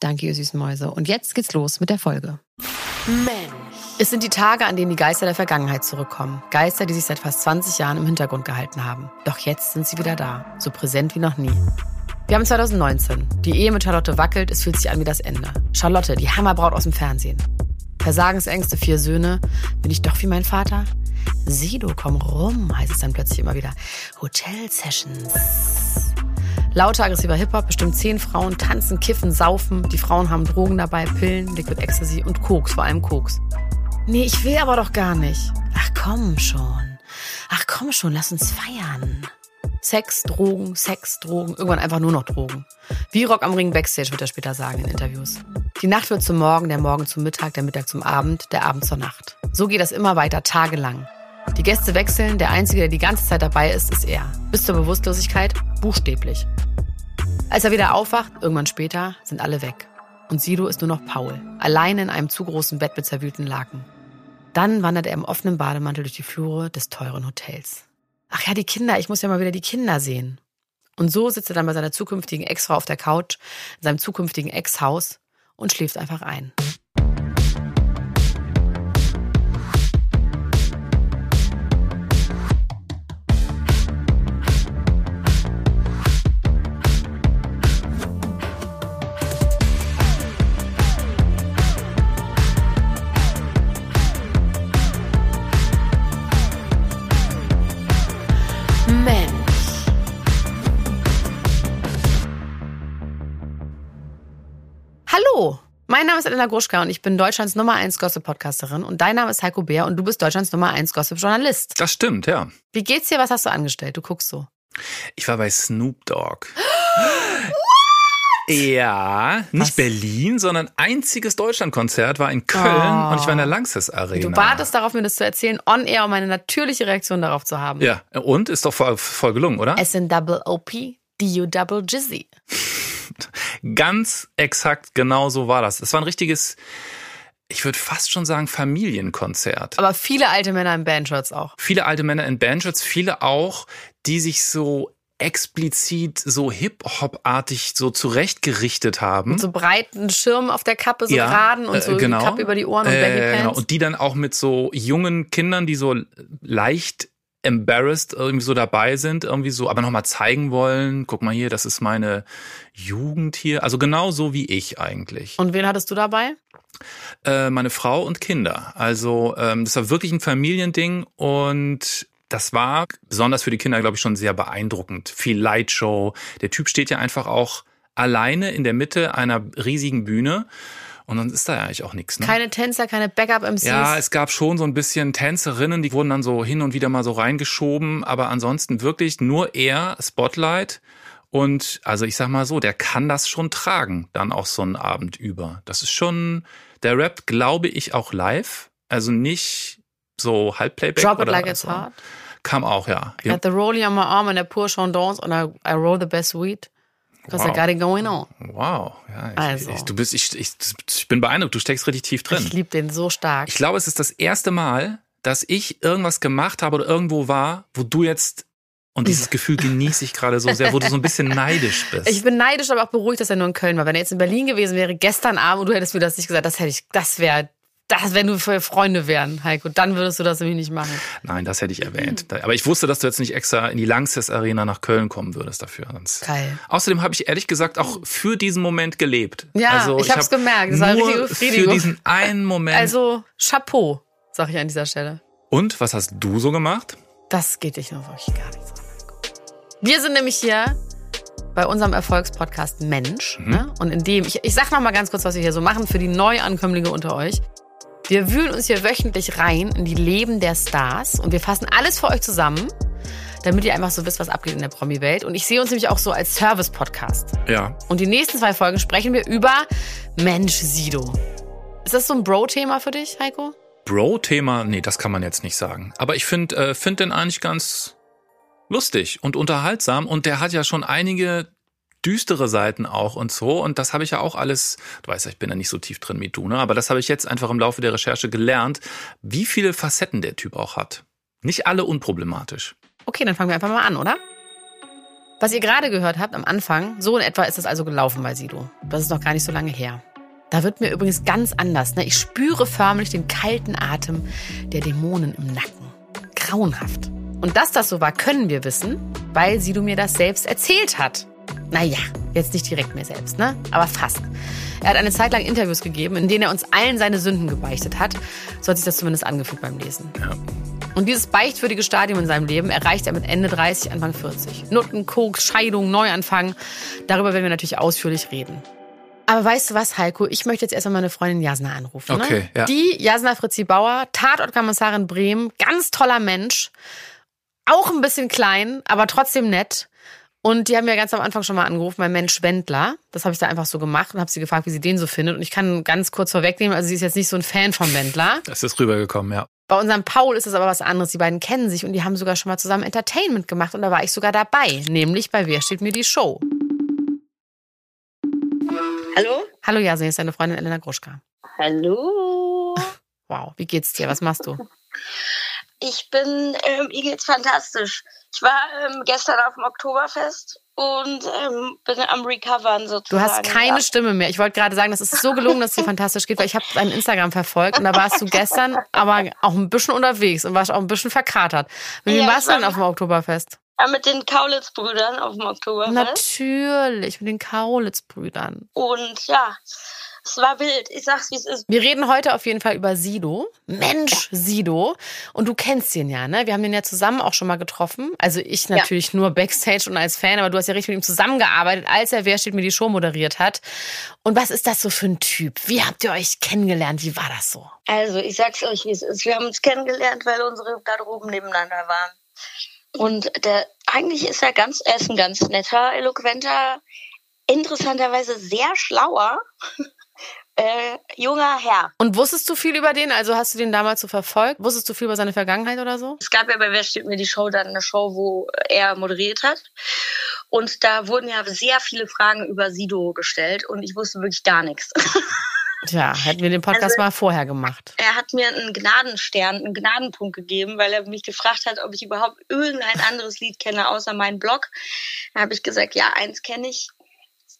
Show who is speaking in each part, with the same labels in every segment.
Speaker 1: Danke, ihr süßen Mäuse. Und jetzt geht's los mit der Folge. Mensch. Es sind die Tage, an denen die Geister der Vergangenheit zurückkommen. Geister, die sich seit fast 20 Jahren im Hintergrund gehalten haben. Doch jetzt sind sie wieder da. So präsent wie noch nie. Wir haben 2019. Die Ehe mit Charlotte wackelt, es fühlt sich an wie das Ende. Charlotte, die Hammerbraut aus dem Fernsehen. Versagensängste, vier Söhne. Bin ich doch wie mein Vater? Sido, komm rum, heißt es dann plötzlich immer wieder. Hotel Sessions. Lauter aggressiver Hip-Hop, bestimmt zehn Frauen tanzen, kiffen, saufen. Die Frauen haben Drogen dabei, Pillen, Liquid Ecstasy und Koks, vor allem Koks. Nee, ich will aber doch gar nicht. Ach komm schon. Ach komm schon, lass uns feiern. Sex, Drogen, Sex, Drogen, irgendwann einfach nur noch Drogen. Wie Rock am Ring Backstage wird er später sagen in Interviews. Die Nacht wird zum Morgen, der Morgen zum Mittag, der Mittag zum Abend, der Abend zur Nacht. So geht das immer weiter, tagelang. Die Gäste wechseln, der Einzige, der die ganze Zeit dabei ist, ist er. Bis zur Bewusstlosigkeit, buchstäblich. Als er wieder aufwacht, irgendwann später, sind alle weg. Und Sido ist nur noch Paul, alleine in einem zu großen Bett mit zerwühlten Laken. Dann wandert er im offenen Bademantel durch die Flure des teuren Hotels. Ach ja, die Kinder, ich muss ja mal wieder die Kinder sehen. Und so sitzt er dann bei seiner zukünftigen Ex-Frau auf der Couch, in seinem zukünftigen Ex-Haus und schläft einfach ein. Mein Name ist Elena Gruschka und ich bin Deutschlands Nummer 1 Gossip-Podcasterin und dein Name ist Heiko Bär und du bist Deutschlands Nummer 1 Gossip-Journalist.
Speaker 2: Das stimmt, ja.
Speaker 1: Wie geht's dir? Was hast du angestellt? Du guckst so.
Speaker 2: Ich war bei Snoop Dogg. Ja, nicht Was? Berlin, sondern einziges Deutschlandkonzert war in Köln oh. und ich war in der Lanxess Arena.
Speaker 1: Du wartest darauf, mir das zu erzählen, on air, um eine natürliche Reaktion darauf zu haben.
Speaker 2: Ja, und ist doch voll, voll gelungen, oder?
Speaker 1: S in Double OP, D U Double Jizzy.
Speaker 2: Ganz exakt genau so war das. Es war ein richtiges, ich würde fast schon sagen, Familienkonzert.
Speaker 1: Aber viele alte Männer in Bandshirts auch.
Speaker 2: Viele alte Männer in Bandshirts, viele auch, die sich so explizit so Hip-Hop-artig so zurechtgerichtet haben.
Speaker 1: Mit so breiten Schirmen auf der Kappe, so ja, geraden und so äh, genau. Kappe über die Ohren und Baggy Pants. Genau.
Speaker 2: Und die dann auch mit so jungen Kindern, die so leicht embarrassed irgendwie so dabei sind, irgendwie so, aber nochmal zeigen wollen, guck mal hier, das ist meine Jugend hier. Also genau so wie ich eigentlich.
Speaker 1: Und wen hattest du dabei?
Speaker 2: Äh, meine Frau und Kinder. Also ähm, das war wirklich ein Familiending und das war besonders für die Kinder, glaube ich, schon sehr beeindruckend. Viel Lightshow. Der Typ steht ja einfach auch alleine in der Mitte einer riesigen Bühne und dann ist da ja eigentlich auch nichts. Ne?
Speaker 1: Keine Tänzer, keine Backup-MCs.
Speaker 2: Ja, es gab schon so ein bisschen Tänzerinnen, die wurden dann so hin und wieder mal so reingeschoben, aber ansonsten wirklich nur er, Spotlight. Und also ich sag mal so, der kann das schon tragen, dann auch so einen Abend über. Das ist schon, der rappt, glaube ich, auch live. Also nicht so Halbplayback.
Speaker 1: Drop it
Speaker 2: oder
Speaker 1: like it's hard.
Speaker 2: Kam auch, ja.
Speaker 1: I got the rolling on my arm and I pour chandons and I, I roll the best weed. Because wow. I got it going on.
Speaker 2: Wow. Ja, ich, also. Ich, du bist, ich, ich, ich bin beeindruckt, du steckst richtig tief drin.
Speaker 1: Ich liebe den so stark.
Speaker 2: Ich glaube, es ist das erste Mal, dass ich irgendwas gemacht habe oder irgendwo war, wo du jetzt und dieses Gefühl genieße ich gerade so sehr, wo du so ein bisschen neidisch bist.
Speaker 1: Ich bin neidisch, aber auch beruhigt, dass er nur in Köln war. Wenn er jetzt in Berlin gewesen wäre, gestern Abend, und du hättest mir das nicht gesagt, das hätte ich, das wäre das, wenn du für Freunde wären, Heiko, dann würdest du das nämlich nicht machen.
Speaker 2: Nein, das hätte ich erwähnt. Aber ich wusste, dass du jetzt nicht extra in die Langsess Arena nach Köln kommen würdest dafür.
Speaker 1: Sonst. Geil.
Speaker 2: Außerdem habe ich ehrlich gesagt auch für diesen Moment gelebt.
Speaker 1: Ja, also, ich, ich habe es gemerkt. Das war eine richtige Befriedigung.
Speaker 2: Für diesen einen Moment.
Speaker 1: Also Chapeau, sag ich an dieser Stelle.
Speaker 2: Und was hast du so gemacht?
Speaker 1: Das geht dich nur wirklich gar nichts an. Wir sind nämlich hier bei unserem Erfolgspodcast Mensch. Mhm. Ne? Und in dem, ich, ich sag noch mal ganz kurz, was wir hier so machen für die Neuankömmlinge unter euch. Wir wühlen uns hier wöchentlich rein in die Leben der Stars und wir fassen alles für euch zusammen, damit ihr einfach so wisst, was abgeht in der Promi-Welt. Und ich sehe uns nämlich auch so als Service-Podcast.
Speaker 2: Ja.
Speaker 1: Und die nächsten zwei Folgen sprechen wir über Mensch Sido. Ist das so ein Bro-Thema für dich, Heiko?
Speaker 2: Bro-Thema, nee, das kann man jetzt nicht sagen. Aber ich finde äh, find den eigentlich ganz lustig und unterhaltsam und der hat ja schon einige düstere Seiten auch und so. Und das habe ich ja auch alles, du weißt ja, ich bin ja nicht so tief drin wie du, ne? Aber das habe ich jetzt einfach im Laufe der Recherche gelernt, wie viele Facetten der Typ auch hat. Nicht alle unproblematisch.
Speaker 1: Okay, dann fangen wir einfach mal an, oder? Was ihr gerade gehört habt am Anfang, so in etwa ist es also gelaufen bei Sido. Das ist noch gar nicht so lange her. Da wird mir übrigens ganz anders. Ne? Ich spüre förmlich den kalten Atem der Dämonen im Nacken. Grauenhaft. Und dass das so war, können wir wissen, weil Sido mir das selbst erzählt hat. Naja, jetzt nicht direkt mir selbst, ne? Aber fast. Er hat eine Zeit lang Interviews gegeben, in denen er uns allen seine Sünden gebeichtet hat. So hat sich das zumindest angefühlt beim Lesen.
Speaker 2: Ja.
Speaker 1: Und dieses beichtwürdige Stadium in seinem Leben erreicht er mit Ende 30, Anfang 40. Nutten, Koks, Scheidung, Neuanfang. Darüber werden wir natürlich ausführlich reden. Aber weißt du was, Heiko? Ich möchte jetzt erstmal meine Freundin Jasna anrufen. Ne?
Speaker 2: Okay, ja.
Speaker 1: Die Jasna Fritzi Bauer, Tatortkommissarin Bremen, ganz toller Mensch. Auch ein bisschen klein, aber trotzdem nett. Und die haben mir ganz am Anfang schon mal angerufen, mein Mensch Wendler. Das habe ich da einfach so gemacht und habe sie gefragt, wie sie den so findet. Und ich kann ganz kurz vorwegnehmen, also sie ist jetzt nicht so ein Fan von Wendler.
Speaker 2: Das ist rübergekommen, ja.
Speaker 1: Bei unserem Paul ist es aber was anderes. Die beiden kennen sich und die haben sogar schon mal zusammen Entertainment gemacht und da war ich sogar dabei, nämlich bei Wer steht mir die Show.
Speaker 3: Hallo?
Speaker 1: Hallo Jasin, hier ist deine Freundin Elena Gruschka.
Speaker 3: Hallo.
Speaker 1: Wow, wie geht's dir? Was machst du?
Speaker 3: Ich bin, ähm, mir geht's fantastisch. Ich war ähm, gestern auf dem Oktoberfest und ähm, bin am Recovern sozusagen.
Speaker 1: Du hast keine
Speaker 3: ja.
Speaker 1: Stimme mehr. Ich wollte gerade sagen, das ist so gelungen, dass es dir fantastisch geht, weil ich habe dein Instagram verfolgt und da warst du gestern aber auch ein bisschen unterwegs und warst auch ein bisschen verkatert. Mit wem
Speaker 3: Ja,
Speaker 1: warst du denn auf dem Oktoberfest?
Speaker 3: Ja, mit den Kaulitz-Brüdern auf dem Oktoberfest.
Speaker 1: Natürlich, mit den Kaulitz-Brüdern.
Speaker 3: Und ja, es war wild. Ich sag's, wie es ist.
Speaker 1: Wir reden heute auf jeden Fall über Sido. Mensch, Sido. Und du kennst ihn ja, ne? Wir haben den ja zusammen auch schon mal getroffen. Also ich natürlich nur Backstage und als Fan, aber du hast ja richtig mit ihm zusammengearbeitet, als er Wer steht mir die Show moderiert hat. Und was ist das so für ein Typ? Wie habt ihr euch kennengelernt? Wie war das so?
Speaker 3: Also, ich sag's euch, wie es ist. Wir haben uns kennengelernt, weil unsere Garderoben nebeneinander waren. Und der, eigentlich ist er ganz, er ist ein ganz netter, eloquenter, interessanterweise sehr schlauer, äh, junger Herr.
Speaker 1: Und wusstest du viel über den? Also hast du den damals so verfolgt? Wusstest du viel über seine Vergangenheit oder so?
Speaker 3: Es gab ja bei Wer steht mir die Show dann eine Show, wo er moderiert hat. Und da wurden ja sehr viele Fragen über Sido gestellt und ich wusste wirklich gar nichts.
Speaker 1: Tja, hätten wir den Podcast
Speaker 3: Also-
Speaker 1: mal vorher gemacht.
Speaker 3: Er hat mir einen Gnadenstern, einen Gnadenpunkt gegeben, weil er mich gefragt hat, ob ich überhaupt irgendein anderes Lied kenne außer meinen Blog. Da habe ich gesagt, ja, eins kenne ich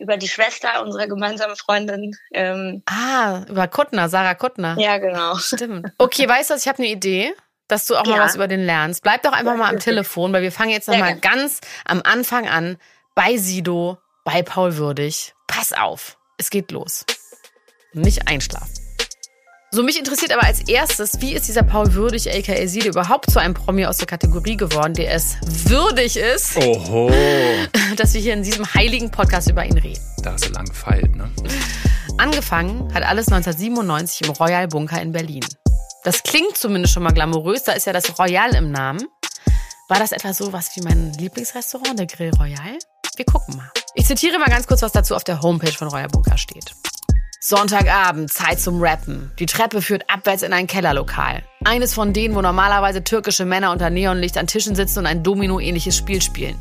Speaker 3: über die Schwester unserer gemeinsamen Freundin. Ähm,
Speaker 1: Ah, über Kuttner, Sarah Kuttner.
Speaker 3: ja, genau.
Speaker 1: Stimmt. Okay, weißt du, was, ich habe eine Idee, dass du auch mal
Speaker 3: Ja.
Speaker 1: was über den lernst. Bleib doch einfach mal am. Telefon, weil wir fangen jetzt noch
Speaker 3: Sehr
Speaker 1: mal
Speaker 3: gern.
Speaker 1: ganz am Anfang an bei Sido, bei Paul Würdig. Pass auf, es geht los. Nicht einschlafen. So, mich interessiert aber als erstes, wie ist dieser Paul Würdig, aka Sido, überhaupt zu einem Promi aus der Kategorie geworden, der es würdig ist,
Speaker 2: Oho.
Speaker 1: dass wir hier in diesem heiligen Podcast über ihn reden.
Speaker 2: Da hast du lang gefeilt, ne?
Speaker 1: Angefangen hat alles 1997 im Royal Bunker in Berlin. Das klingt zumindest schon mal glamourös, da ist ja das Royal im Namen. War das etwa so was wie mein Lieblingsrestaurant, der Grill Royal? Wir gucken mal. Ich zitiere mal ganz kurz, was dazu auf der Homepage von Royal Bunker steht. Sonntagabend, Zeit zum Rappen. Die Treppe führt abwärts in ein Kellerlokal. Eines von denen, wo normalerweise türkische Männer unter Neonlicht an Tischen sitzen und ein Domino-ähnliches Spiel spielen.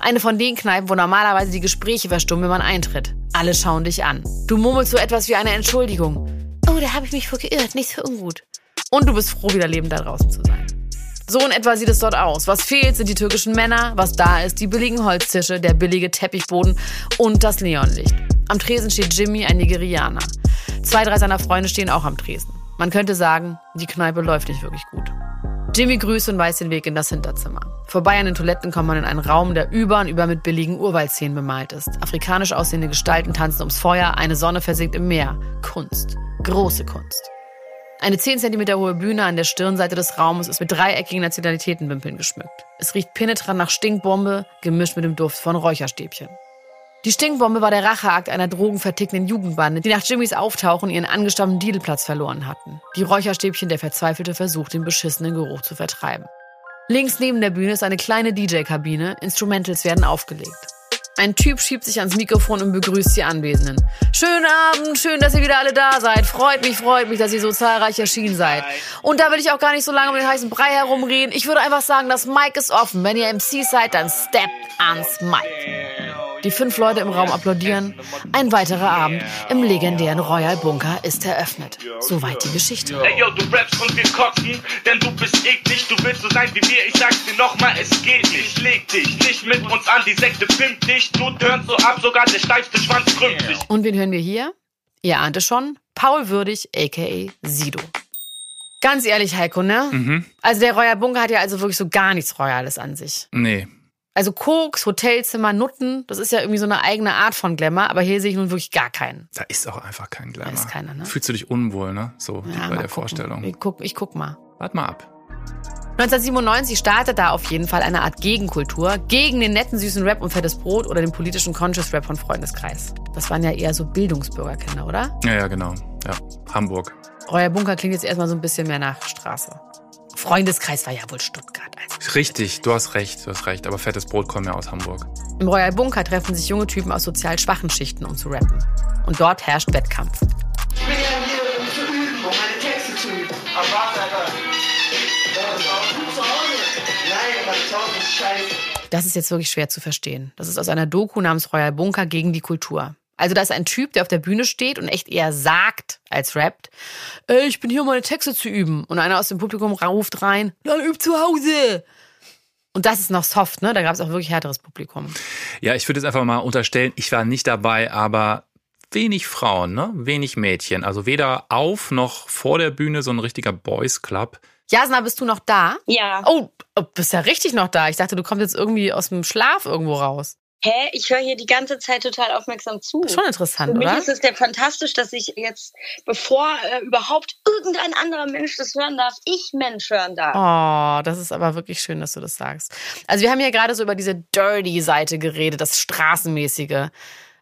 Speaker 1: Eine von den Kneipen, wo normalerweise die Gespräche verstummen, wenn man eintritt. Alle schauen dich an. Du murmelst so etwas wie eine Entschuldigung. Oh, da habe ich mich vor geirrt, nicht so ungut. Und du bist froh, wieder lebend da draußen zu sein. So in etwa sieht es dort aus. Was fehlt, sind die türkischen Männer. Was da ist, die billigen Holztische, der billige Teppichboden und das Neonlicht. Am Tresen steht Jimmy, ein Nigerianer. Zwei, drei seiner Freunde stehen auch am Tresen. Man könnte sagen, die Kneipe läuft nicht wirklich gut. Jimmy grüßt und weist den Weg in das Hinterzimmer. Vorbei an den Toiletten kommt man in einen Raum, der über und über mit billigen Urwaldszenen bemalt ist. Afrikanisch aussehende Gestalten tanzen ums Feuer, eine Sonne versinkt im Meer. Kunst. Große Kunst. Eine 10 cm hohe Bühne an der Stirnseite des Raumes ist mit dreieckigen Nationalitätenwimpeln geschmückt. Es riecht penetrant nach Stinkbombe, gemischt mit dem Duft von Räucherstäbchen. Die Stinkbombe war der Racheakt einer drogenvertickten Jugendbande, die nach Jimmys Auftauchen ihren angestammten Diedelplatz verloren hatten. Die Räucherstäbchen der verzweifelte Versuch, den beschissenen Geruch zu vertreiben. Links neben der Bühne ist eine kleine DJ-Kabine, Instrumentals werden aufgelegt. Ein Typ schiebt sich ans Mikrofon und begrüßt die Anwesenden. Schönen Abend, schön, dass ihr wieder alle da seid. Freut mich, freut mich, dass ihr so zahlreich erschienen seid. Und da will ich auch gar nicht so lange um den heißen Brei herumreden. Ich würde einfach sagen, das Mic ist offen. Wenn ihr MC seid, dann steppt ans Mic. Die fünf Leute im Raum applaudieren. Ein weiterer Abend im legendären Royal Bunker ist eröffnet. Soweit die Geschichte.
Speaker 4: Ey, yo, du rappst und wir kotzen, denn du bist eklig. Du willst so sein wie wir, ich sag's dir nochmal, es geht nicht. Leg dich nicht mit uns an, die Sekte pimmt dich. Du turnst so ab, sogar der steifste Schwanz krümmt sich.
Speaker 1: Und wen hören wir hier? Ihr ahnt es schon. Paul Würdig, a.k.a. Sido. Ganz ehrlich, Heiko, ne?
Speaker 2: Mhm.
Speaker 1: Also der Royal Bunker hat ja also wirklich so gar nichts Royales an sich.
Speaker 2: Nee.
Speaker 1: Also Koks, Hotelzimmer, Nutten, das ist ja irgendwie so eine eigene Art von Glamour, aber hier sehe ich nun wirklich gar keinen.
Speaker 2: Da ist auch einfach kein Glamour.
Speaker 1: Da ist keiner, ne?
Speaker 2: Fühlst du dich unwohl, ne? So
Speaker 1: Ja,
Speaker 2: bei der
Speaker 1: gucken.
Speaker 2: Vorstellung.
Speaker 1: Ich guck, ich guck mal.
Speaker 2: Wart mal ab.
Speaker 1: 1997 startet da auf jeden Fall eine Art Gegenkultur gegen den netten süßen Rap und fettes Brot oder den politischen Conscious Rap von Freundeskreis. Das waren ja eher so Bildungsbürgerkinder, oder?
Speaker 2: Ja, ja, genau. Ja. Hamburg.
Speaker 1: Euer Bunker klingt jetzt erstmal so ein bisschen mehr nach Straße. Freundeskreis war ja wohl Stuttgart. Also.
Speaker 2: Richtig, du hast recht, du hast recht. Aber fettes Brot kommt ja aus Hamburg.
Speaker 1: Im Royal Bunker treffen sich junge Typen aus sozial schwachen Schichten, um zu rappen. Und dort herrscht Wettkampf.
Speaker 5: Ich bin ja hier, um zu üben, um meine Texte zu üben. Aber warte, scheiße.
Speaker 1: Das ist jetzt wirklich schwer zu verstehen. Das ist aus einer Doku namens Royal Bunker gegen die Kultur. Also da ist ein Typ, der auf der Bühne steht und echt eher sagt als rappt, Ey, ich bin hier, um meine Texte zu üben. Und einer aus dem Publikum ruft rein, dann üb zu Hause. Und das ist noch soft, ne? Da gab es auch wirklich härteres Publikum.
Speaker 2: Ja, ich würde jetzt einfach mal unterstellen, ich war nicht dabei, aber wenig Frauen, ne? Wenig Mädchen. Also weder auf noch vor der Bühne so ein richtiger Boys Club.
Speaker 1: Jasna, bist du noch da?
Speaker 3: Ja.
Speaker 1: Oh, oh, bist ja richtig noch da. Ich dachte, du kommst jetzt irgendwie aus dem Schlaf irgendwo raus.
Speaker 3: Hä? Ich höre hier die ganze Zeit total aufmerksam zu.
Speaker 1: Schon interessant,
Speaker 3: Für mich
Speaker 1: oder?
Speaker 3: ist es ja fantastisch, dass ich jetzt, bevor äh, überhaupt irgendein anderer Mensch das hören darf, ich Mensch hören darf.
Speaker 1: Oh, das ist aber wirklich schön, dass du das sagst. Also wir haben ja gerade so über diese Dirty-Seite geredet, das Straßenmäßige.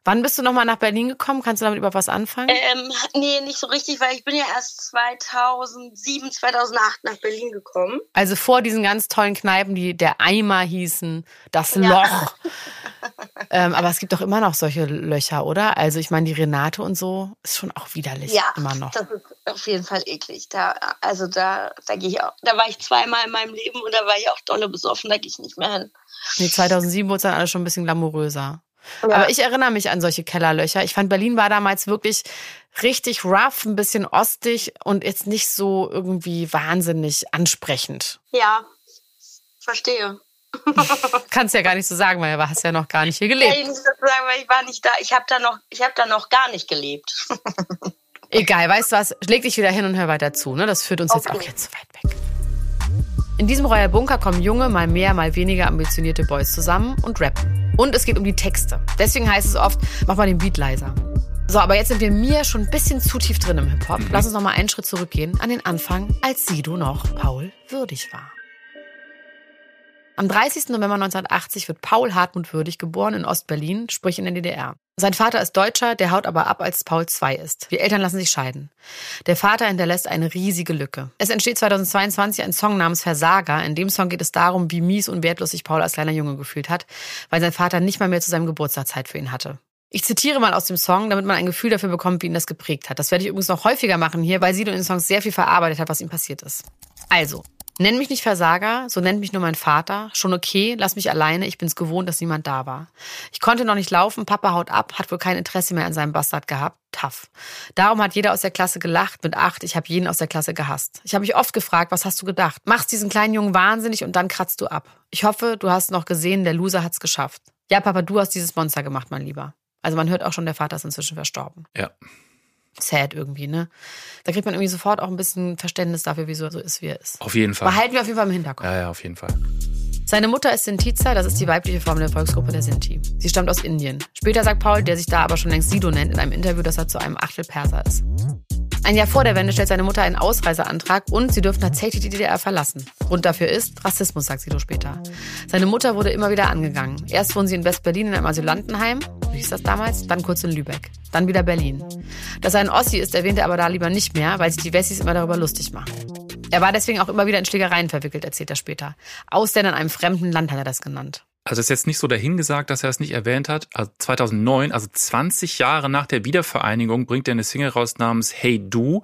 Speaker 1: Wann bist du nochmal nach Berlin gekommen? Kannst du damit überhaupt was anfangen?
Speaker 3: Ähm, nee, nicht so richtig, weil ich bin ja erst 2007, 2008 nach Berlin gekommen.
Speaker 1: Also vor diesen ganz tollen Kneipen, die der Eimer hießen, das
Speaker 3: Ja.
Speaker 1: Loch. ähm, aber es gibt doch immer noch solche Löcher, oder? Also ich meine, die Renate und so ist schon auch widerlich.
Speaker 3: Ja,
Speaker 1: immer noch.
Speaker 3: das ist auf jeden Fall eklig. Da, also da, da gehe ich auch. Da war ich zweimal in meinem Leben und da war ich auch dolle besoffen, da gehe ich nicht mehr hin.
Speaker 1: Nee, 2007 wurde es dann alles schon ein bisschen glamouröser.
Speaker 3: Ja.
Speaker 1: Aber ich erinnere mich an solche Kellerlöcher. Ich fand, Berlin war damals wirklich richtig rough, ein bisschen ostig und jetzt nicht so irgendwie wahnsinnig ansprechend.
Speaker 3: Ja, verstehe.
Speaker 1: Kannst ja gar nicht so sagen, weil du hast ja noch gar nicht hier gelebt.
Speaker 3: ich nicht dazu sagen, weil ich war nicht da. Ich habe da noch, ich habe da noch gar nicht gelebt.
Speaker 1: Egal, weißt du was? Leg dich wieder hin und hör weiter zu. Ne? Das führt uns jetzt
Speaker 3: Okay.
Speaker 1: auch jetzt zu weit weg. In diesem Royal Bunker kommen junge, mal mehr, mal weniger ambitionierte Boys zusammen und rappen. Und es geht um die Texte. Deswegen heißt es oft, mach mal den Beat leiser. So, aber jetzt sind wir mir schon ein bisschen zu tief drin im Hip-Hop. Lass uns noch mal einen Schritt zurückgehen an den Anfang, als Sido noch Paul würdig war. Am 30. November 1980 wird Paul Hartmut Würdig geboren in Ostberlin, sprich in der DDR. Sein Vater ist Deutscher, der haut aber ab, als Paul zwei ist. Die Eltern lassen sich scheiden. Der Vater hinterlässt eine riesige Lücke. Es entsteht 2022 ein Song namens Versager. In dem Song geht es darum, wie mies und wertlos sich Paul als kleiner Junge gefühlt hat, weil sein Vater nicht mal mehr zu seinem Geburtstag Zeit für ihn hatte. Ich zitiere mal aus dem Song, damit man ein Gefühl dafür bekommt, wie ihn das geprägt hat. Das werde ich übrigens noch häufiger machen hier, weil Sido in den Songs sehr viel verarbeitet hat, was ihm passiert ist. Also, nenn mich nicht Versager, so nennt mich nur mein Vater. Schon okay, lass mich alleine, ich bin's gewohnt, dass niemand da war. Ich konnte noch nicht laufen, Papa haut ab, hat wohl kein Interesse mehr an seinem Bastard gehabt. Tough. Darum hat jeder aus der Klasse gelacht mit acht, ich habe jeden aus der Klasse gehasst. Ich habe mich oft gefragt, was hast du gedacht? Machst diesen kleinen Jungen wahnsinnig und dann kratzt du ab. Ich hoffe, du hast noch gesehen, der Loser hat's geschafft. Ja, Papa, du hast dieses Monster gemacht, mein Lieber. Also man hört auch schon, der Vater ist inzwischen verstorben.
Speaker 2: Ja.
Speaker 1: Sad irgendwie, ne? Da kriegt man irgendwie sofort auch ein bisschen Verständnis dafür, wieso er so ist, wie er ist.
Speaker 2: Auf jeden Fall.
Speaker 1: Behalten wir auf jeden Fall im Hinterkopf.
Speaker 2: Ja, ja, auf jeden Fall.
Speaker 1: Seine Mutter ist Sintiza, das ist die weibliche Form der Volksgruppe der Sinti. Sie stammt aus Indien. Später sagt Paul, der sich da aber schon längst Sido nennt, in einem Interview, dass er zu einem Achtel Perser ist. Ein Jahr vor der Wende stellt seine Mutter einen Ausreiseantrag und sie dürfen tatsächlich die DDR verlassen. Grund dafür ist Rassismus, sagt Sido später. Seine Mutter wurde immer wieder angegangen. Erst wohnen sie in West-Berlin in einem Asylantenheim, hieß das damals, dann kurz in Lübeck, dann wieder Berlin. Dass er ein Ossi ist, erwähnt er aber da lieber nicht mehr, weil sich die Wessis immer darüber lustig machen. Er war deswegen auch immer wieder in Schlägereien verwickelt, erzählt er später. Ausländer in einem fremden Land hat er das genannt.
Speaker 2: Also ist jetzt nicht so dahingesagt, dass er es nicht erwähnt hat. Also 2009, also 20 Jahre nach der Wiedervereinigung, bringt er eine Single raus namens Hey Du.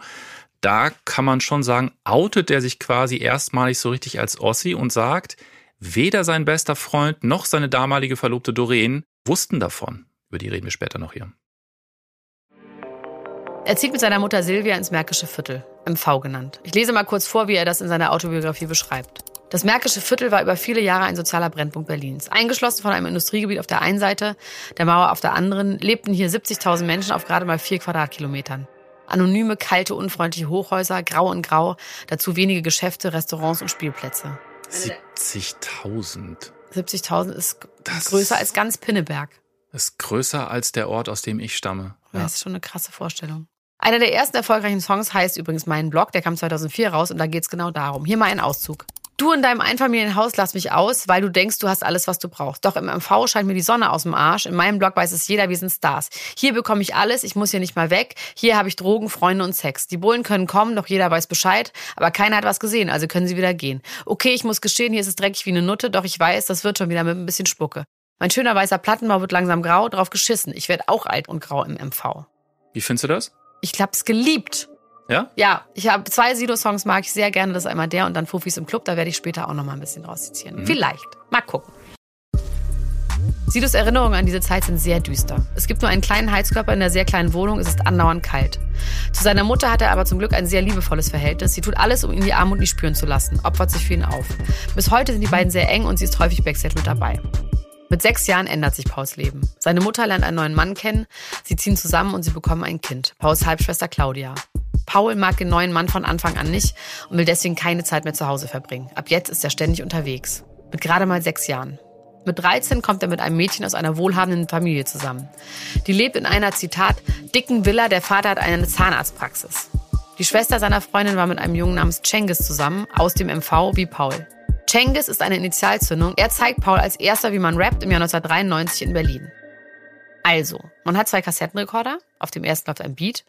Speaker 2: Da kann man schon sagen, outet er sich quasi erstmalig so richtig als Ossi und sagt, weder sein bester Freund noch seine damalige Verlobte Doreen wussten davon. Über die reden wir später noch hier.
Speaker 1: Er zieht mit seiner Mutter Silvia ins Märkische Viertel, MV genannt. Ich lese mal kurz vor, wie er das in seiner Autobiografie beschreibt. Das Märkische Viertel war über viele Jahre ein sozialer Brennpunkt Berlins. Eingeschlossen von einem Industriegebiet auf der einen Seite, der Mauer auf der anderen, lebten hier 70.000 Menschen auf gerade mal vier Quadratkilometern. Anonyme, kalte, unfreundliche Hochhäuser, grau und grau, dazu wenige Geschäfte, Restaurants und Spielplätze.
Speaker 2: 70.000.
Speaker 1: 70.000 ist
Speaker 2: Das
Speaker 1: größer als ganz Pinneberg.
Speaker 2: Ist größer als der Ort, aus dem ich stamme. Ja.
Speaker 1: Das ist schon eine krasse Vorstellung. Einer der ersten erfolgreichen Songs heißt übrigens Mein Blog, der kam 2004 raus und da geht's genau darum. Hier mal ein Auszug. Du in deinem Einfamilienhaus lass mich aus, weil du denkst, du hast alles, was du brauchst. Doch im MV scheint mir die Sonne aus dem Arsch. In meinem Blog weiß es jeder, wir sind Stars. Hier bekomme ich alles, ich muss hier nicht mal weg. Hier habe ich Drogen, Freunde und Sex. Die Bullen können kommen, doch jeder weiß Bescheid. Aber keiner hat was gesehen, also können sie wieder gehen. Okay, ich muss gestehen, hier ist es dreckig wie eine Nutte, doch ich weiß, das wird schon wieder mit ein bisschen Spucke. Mein schöner weißer Plattenbau wird langsam grau, drauf geschissen. Ich werde auch alt und grau im MV.
Speaker 2: Wie findest du das?
Speaker 1: Ich hab's geliebt.
Speaker 2: Ja?
Speaker 1: Ja, ich habe zwei Sido-Songs mag ich sehr gerne. Das ist einmal der und dann Fufis im Club. Da werde ich später auch noch mal ein bisschen draus zitieren. Vielleicht. Mal gucken. Sidos Erinnerungen an diese Zeit sind sehr düster. Es gibt nur einen kleinen Heizkörper in der sehr kleinen Wohnung. Es ist andauernd kalt. Zu seiner Mutter hat er aber zum Glück ein sehr liebevolles Verhältnis. Sie tut alles, um ihn die Armut nicht spüren zu lassen, opfert sich für ihn auf. Bis heute sind die beiden sehr eng und sie ist häufig Backstage mit dabei. Mit sechs Jahren ändert sich Pauls Leben. Seine Mutter lernt einen neuen Mann kennen, sie ziehen zusammen und sie bekommen ein Kind. Pauls Halbschwester Claudia. Paul mag den neuen Mann von Anfang an nicht und will deswegen keine Zeit mehr zu Hause verbringen. Ab jetzt ist er ständig unterwegs. Mit gerade mal sechs Jahren. Mit 13 kommt er mit einem Mädchen aus einer wohlhabenden Familie zusammen. Die lebt in einer, Zitat, dicken Villa, der Vater hat eine Zahnarztpraxis. Die Schwester seiner Freundin war mit einem Jungen namens Cengiz zusammen, aus dem MV wie Paul. Cengiz ist eine Initialzündung. Er zeigt Paul als erster, wie man rappt im Jahr 1993 in Berlin. Also, man hat zwei Kassettenrekorder, auf dem ersten läuft ein Beat,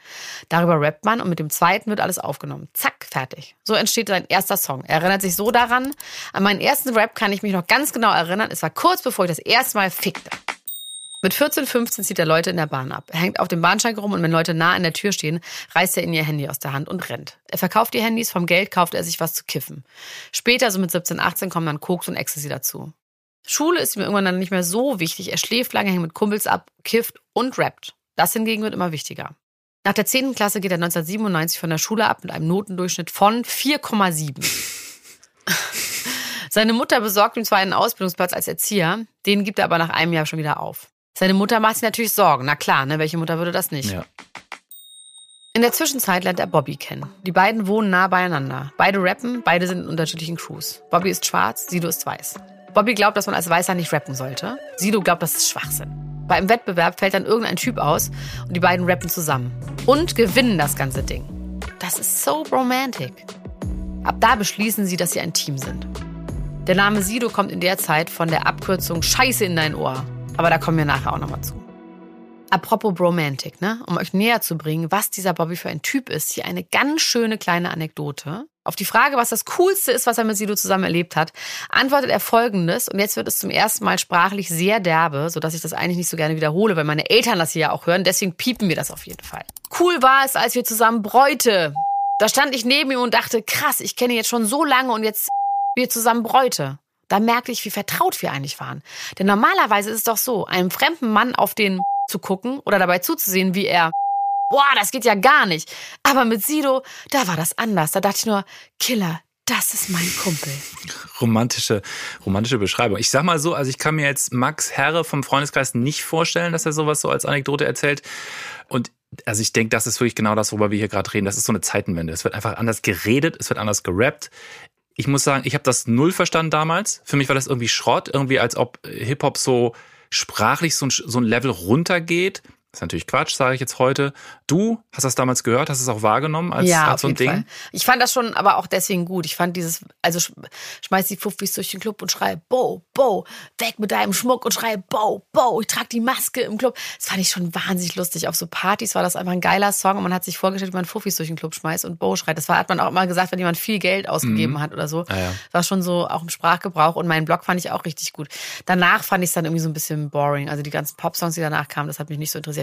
Speaker 1: darüber rappt man und mit dem zweiten wird alles aufgenommen. Zack, fertig. So entsteht sein erster Song. Er erinnert sich so daran, an meinen ersten Rap kann ich mich noch ganz genau erinnern, es war kurz bevor ich das erste Mal fickte. Mit 14, 15 zieht er Leute in der Bahn ab. Er hängt auf dem Bahnsteig rum und wenn Leute nah an der Tür stehen, reißt er ihnen ihr Handy aus der Hand und rennt. Er verkauft die Handys, vom Geld kauft er sich was zu kiffen. Später, so mit 17, 18, kommen dann Koks und Ecstasy dazu. Schule ist ihm irgendwann dann nicht mehr so wichtig. Er schläft lange, hängt mit Kumpels ab, kifft und rappt. Das hingegen wird immer wichtiger. Nach der 10. Klasse geht er 1997 von der Schule ab mit einem Notendurchschnitt von 4,7. Seine Mutter besorgt ihm zwar einen Ausbildungsplatz als Erzieher, den gibt er aber nach einem Jahr schon wieder auf. Seine Mutter macht sich natürlich Sorgen. Na klar, ne? Welche Mutter würde das nicht?
Speaker 2: Ja.
Speaker 1: In der Zwischenzeit lernt er Bobby kennen. Die beiden wohnen nah beieinander. Beide rappen, beide sind in unterschiedlichen Crews. Bobby ist schwarz, Sido ist weiß. Bobby glaubt, dass man als Weißer nicht rappen sollte. Sido glaubt, das ist Schwachsinn. Bei einem Wettbewerb fällt dann irgendein Typ aus und die beiden rappen zusammen. Und gewinnen das ganze Ding. Das ist so romantic. Ab da beschließen sie, dass sie ein Team sind. Der Name Sido kommt in der Zeit von der Abkürzung Scheiße in dein Ohr. Aber da kommen wir nachher auch nochmal zu. Apropos Bromantic, ne? Um euch näher zu bringen, was dieser Bobby für ein Typ ist, hier eine ganz schöne kleine Anekdote. Auf die Frage, was das Coolste ist, was er mit Sido zusammen erlebt hat, antwortet er folgendes, und jetzt wird es zum ersten Mal sprachlich sehr derbe, sodass ich das eigentlich nicht so gerne wiederhole, weil meine Eltern das hier ja auch hören, deswegen piepen wir das auf jeden Fall. Cool war es, als wir zusammen bräute. Da stand ich neben ihm und dachte, krass, ich kenne ihn jetzt schon so lange und jetzt wir zusammen bräute. Da merkte ich, wie vertraut wir eigentlich waren. Denn normalerweise ist es doch so, einem fremden Mann auf den zu gucken oder dabei zuzusehen, wie er boah, das geht ja gar nicht. Aber mit Sido, da war das anders. Da dachte ich nur, Killer, das ist mein Kumpel.
Speaker 2: Romantische, romantische Beschreibung. Ich sag mal so, also ich kann mir jetzt Max Herre vom Freundeskreis nicht vorstellen, dass er sowas so als Anekdote erzählt. Und also ich denke, das ist wirklich genau das, worüber wir hier gerade reden. Das ist so eine Zeitenwende. Es wird einfach anders geredet, es wird anders gerappt. Ich muss sagen, ich habe das null verstanden damals. Für mich war das irgendwie Schrott, irgendwie als ob Hip-Hop so sprachlich so ein, so ein Level runtergeht. Das ist natürlich Quatsch, sage ich jetzt heute. Du hast das damals gehört, hast es auch wahrgenommen als,
Speaker 1: ja,
Speaker 2: als so ein Ding?
Speaker 1: Fall. Ich fand das schon, aber auch deswegen gut. Ich fand dieses, also sch- schmeiß die Fuffis durch den Club und schrei, Bo, Bo, weg mit deinem Schmuck und schrei, Bo, Bo, ich trage die Maske im Club. Das fand ich schon wahnsinnig lustig. Auf so Partys war das einfach ein geiler Song und man hat sich vorgestellt, wie man Fuffis durch den Club schmeißt und Bo schreit. Das war, hat man auch immer gesagt, wenn jemand viel Geld ausgegeben hat oder so.
Speaker 2: Ah, ja.
Speaker 1: War schon so auch im Sprachgebrauch und meinen Blog fand ich auch richtig gut. Danach fand ich es dann irgendwie so ein bisschen boring. Also die ganzen Pop-Songs, die danach kamen, das hat mich nicht so interessiert.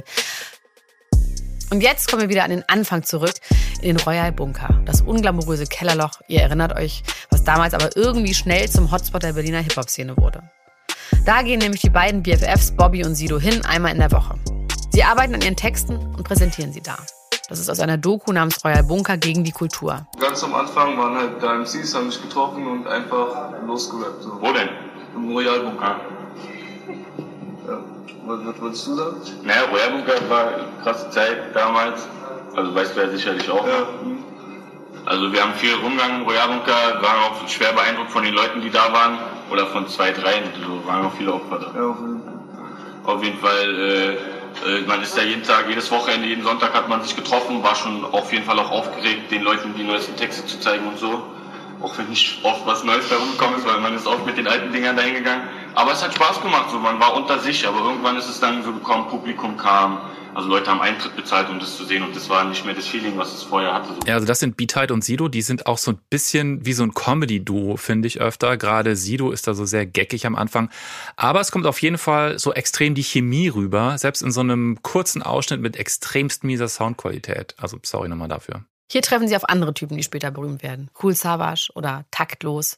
Speaker 1: Und jetzt kommen wir wieder an den Anfang zurück, in den Royal Bunker, das unglamouröse Kellerloch. Ihr erinnert euch, was damals aber irgendwie schnell zum Hotspot der Berliner Hip-Hop-Szene wurde. Da gehen nämlich die beiden BFFs Bobby und Sido hin, einmal in der Woche. Sie arbeiten an ihren Texten und präsentieren sie da. Das ist aus einer Doku namens Royal Bunker gegen die Kultur.
Speaker 6: Ganz am Anfang waren halt da MCs, haben mich getroffen und einfach losgerappt. So.
Speaker 4: Wo denn?
Speaker 6: Im Royalbunker.
Speaker 4: Ah.
Speaker 6: Was, wolltest du sagen?
Speaker 4: Naja, Royalbunker war eine krasse Zeit damals. Also weißt du ja sicherlich auch.
Speaker 6: Ja.
Speaker 4: Also wir haben viel rumgegangen im Royalbunker, waren auch schwer beeindruckt von den Leuten, die da waren. Oder von zwei, dreien, so waren auch viele Opfer da.
Speaker 6: Ja, auf jeden Fall.
Speaker 4: Auf jeden Fall, äh, äh, man ist ja jeden Tag, jedes Wochenende, jeden Sonntag hat man sich getroffen, war schon auf jeden Fall auch aufgeregt, den Leuten die neuesten Texte zu zeigen und so. Auch wenn nicht oft was Neues da rumgekommen ist, weil man ist oft mit den alten Dingern dahin gegangen. Aber es hat Spaß gemacht, so man war unter sich, aber irgendwann ist es dann so gekommen, Publikum kam, also Leute haben Eintritt bezahlt, um das zu sehen und das war nicht mehr das Feeling, was es vorher hatte.
Speaker 2: Ja, also das sind Beatheit und Sido, die sind auch so ein bisschen wie so ein Comedy-Duo, finde ich öfter. Gerade Sido ist da so sehr geckig am Anfang. Aber es kommt auf jeden Fall so extrem die Chemie rüber, selbst in so einem kurzen Ausschnitt mit extremst mieser Soundqualität. Also sorry nochmal dafür.
Speaker 1: Hier treffen sie auf andere Typen, die später berühmt werden. Cool Savage oder Taktlos.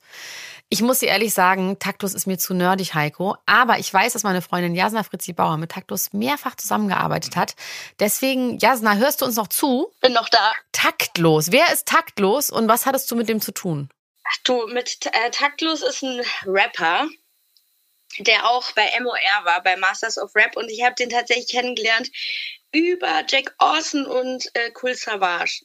Speaker 1: Ich muss dir ehrlich sagen, Taktlos ist mir zu nerdig, Heiko. Aber ich weiß, dass meine Freundin Jasna Fritzi Bauer mit Taktlos mehrfach zusammengearbeitet hat. Deswegen, Jasna, hörst du uns noch zu?
Speaker 3: Bin noch da.
Speaker 1: Taktlos. Wer ist taktlos und was hattest du mit dem zu tun?
Speaker 3: Ach du, mit äh, Taktlos ist ein Rapper, der auch bei MOR war, bei Masters of Rap. Und ich habe den tatsächlich kennengelernt über Jack Orson und äh, Cool Savage.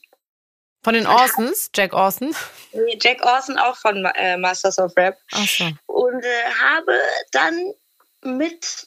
Speaker 1: Von den Orsons, Jack Orson.
Speaker 3: Nee, Jack Orson auch von äh, Masters of Rap.
Speaker 1: Ach so.
Speaker 3: Und äh, habe dann mit,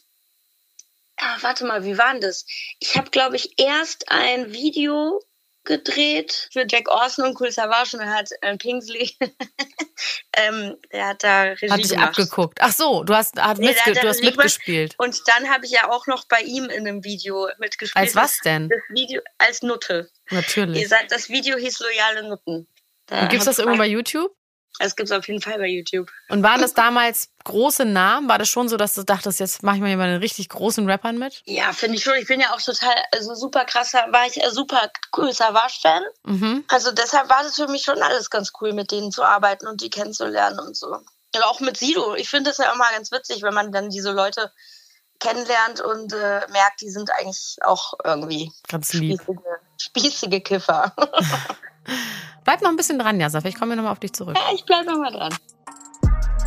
Speaker 3: ah, warte mal, wie war denn das? Ich habe, glaube ich, erst ein Video gedreht für Jack Orson und Cool Savage und hat äh, Kingsley, ähm, der hat da Regie
Speaker 1: Hat dich
Speaker 3: gemacht.
Speaker 1: abgeguckt. Ach so, du hast, hat
Speaker 3: Nee,
Speaker 1: mitge
Speaker 3: hat
Speaker 1: du hast mitgespielt.
Speaker 3: Und dann habe ich ja auch noch bei ihm in einem Video mitgespielt.
Speaker 1: Als was denn?
Speaker 3: Das Video als Nutte. Ihr
Speaker 1: Natürlich.
Speaker 3: seid, das Video hieß Loyale Nutten. Da
Speaker 1: gibt's
Speaker 3: hab
Speaker 1: das irgendwo bei YouTube?
Speaker 3: Das gibt's auf jeden Fall bei YouTube.
Speaker 1: Und waren das damals große Namen? War das schon so, dass du dachtest, jetzt mache ich mal hier bei den richtig großen Rappern mit?
Speaker 3: Ja, finde ich schon. Ich bin ja auch total, also super krasser, war ich äh, super cool Savage-Fan.
Speaker 1: Mhm.
Speaker 3: Also deshalb war das für mich schon alles ganz cool, mit denen zu arbeiten und die kennenzulernen und so. Und auch mit Sido. Ich finde das ja immer ganz witzig, wenn man dann diese Leute kennenlernt und äh, merkt, die sind eigentlich auch irgendwie
Speaker 1: Ganz lieb.
Speaker 3: spießige, spießige Kiffer.
Speaker 1: Bleib noch ein bisschen dran, Jasa. Vielleicht kommen wir nochmal auf dich zurück.
Speaker 3: ja, ich bleib noch mal dran.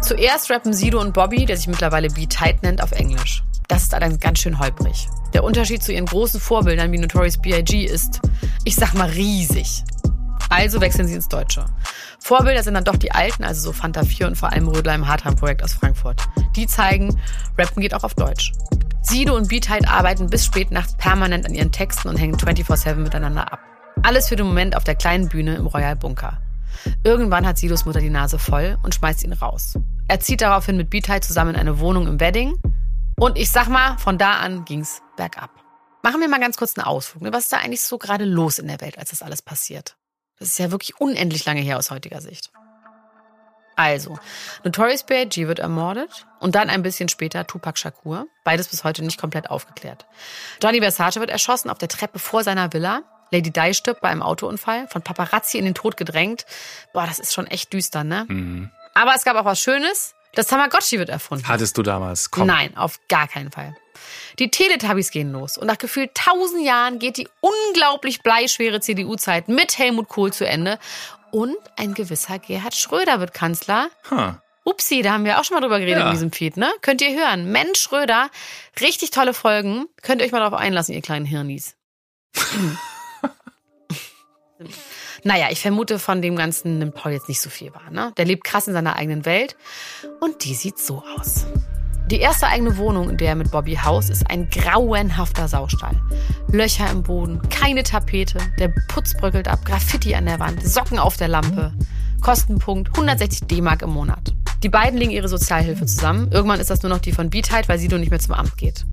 Speaker 1: Zuerst rappen Sido und Bobby, der sich mittlerweile B-Tight nennt, auf Englisch. Das ist allerdings ganz schön holprig. Der Unterschied zu ihren großen Vorbildern wie Notorious B.I.G. ist, ich sag mal, riesig. Also wechseln sie ins Deutsche. Vorbilder sind dann doch die Alten, also so Fanta 4 und vor allem Rödler im Hardtime-Projekt aus Frankfurt. Die zeigen, Rappen geht auch auf Deutsch. Sido und Beatheit arbeiten bis spät nachts permanent an ihren Texten und hängen 24-7 miteinander ab. Alles für den Moment auf der kleinen Bühne im Royal Bunker. Irgendwann hat Sidos Mutter die Nase voll und schmeißt ihn raus. Er zieht daraufhin mit Beatheit zusammen in eine Wohnung im Wedding. Und ich sag mal, von da an ging's bergab. Machen wir mal ganz kurz einen Ausflug. ne? Was ist da eigentlich so gerade los in der Welt, als das alles passiert? Das ist ja wirklich unendlich lange her aus heutiger Sicht. Also, Notorious B.I.G. wird ermordet und dann ein bisschen später Tupac Shakur. Beides bis heute nicht komplett aufgeklärt. Johnny Versace wird erschossen auf der Treppe vor seiner Villa. Lady Di stirbt bei einem Autounfall, von Paparazzi in den Tod gedrängt. Boah, das ist schon echt düster, ne?
Speaker 2: Mhm.
Speaker 1: Aber es gab auch was Schönes. Das Tamagotchi wird erfunden.
Speaker 2: Hattest du damals? Komm.
Speaker 1: Nein, auf gar keinen Fall. Die Teletubbies gehen los und nach gefühlt tausend Jahren geht die unglaublich bleischwere CDU-Zeit mit Helmut Kohl zu Ende und ein gewisser Gerhard Schröder wird Kanzler.
Speaker 2: Huh.
Speaker 1: Upsi, da haben wir auch schon mal drüber geredet
Speaker 2: Ja.
Speaker 1: in diesem Feed, ne? Könnt ihr hören. Mensch Schröder, richtig tolle Folgen. Könnt ihr euch mal darauf einlassen, ihr kleinen Hirnis. naja, ich vermute, von dem Ganzen nimmt Paul jetzt nicht so viel wahr, ne? Der lebt krass in seiner eigenen Welt und die sieht so aus. Die erste eigene Wohnung, in der er mit Bobby haust, ist ein grauenhafter Saustall. Löcher im Boden, keine Tapete, der Putz bröckelt ab, Graffiti an der Wand, Socken auf der Lampe. Kostenpunkt 160 D-Mark im Monat. Die beiden legen ihre Sozialhilfe zusammen. Irgendwann ist das nur noch die von Beatheit, weil Sido nicht mehr zum Amt geht.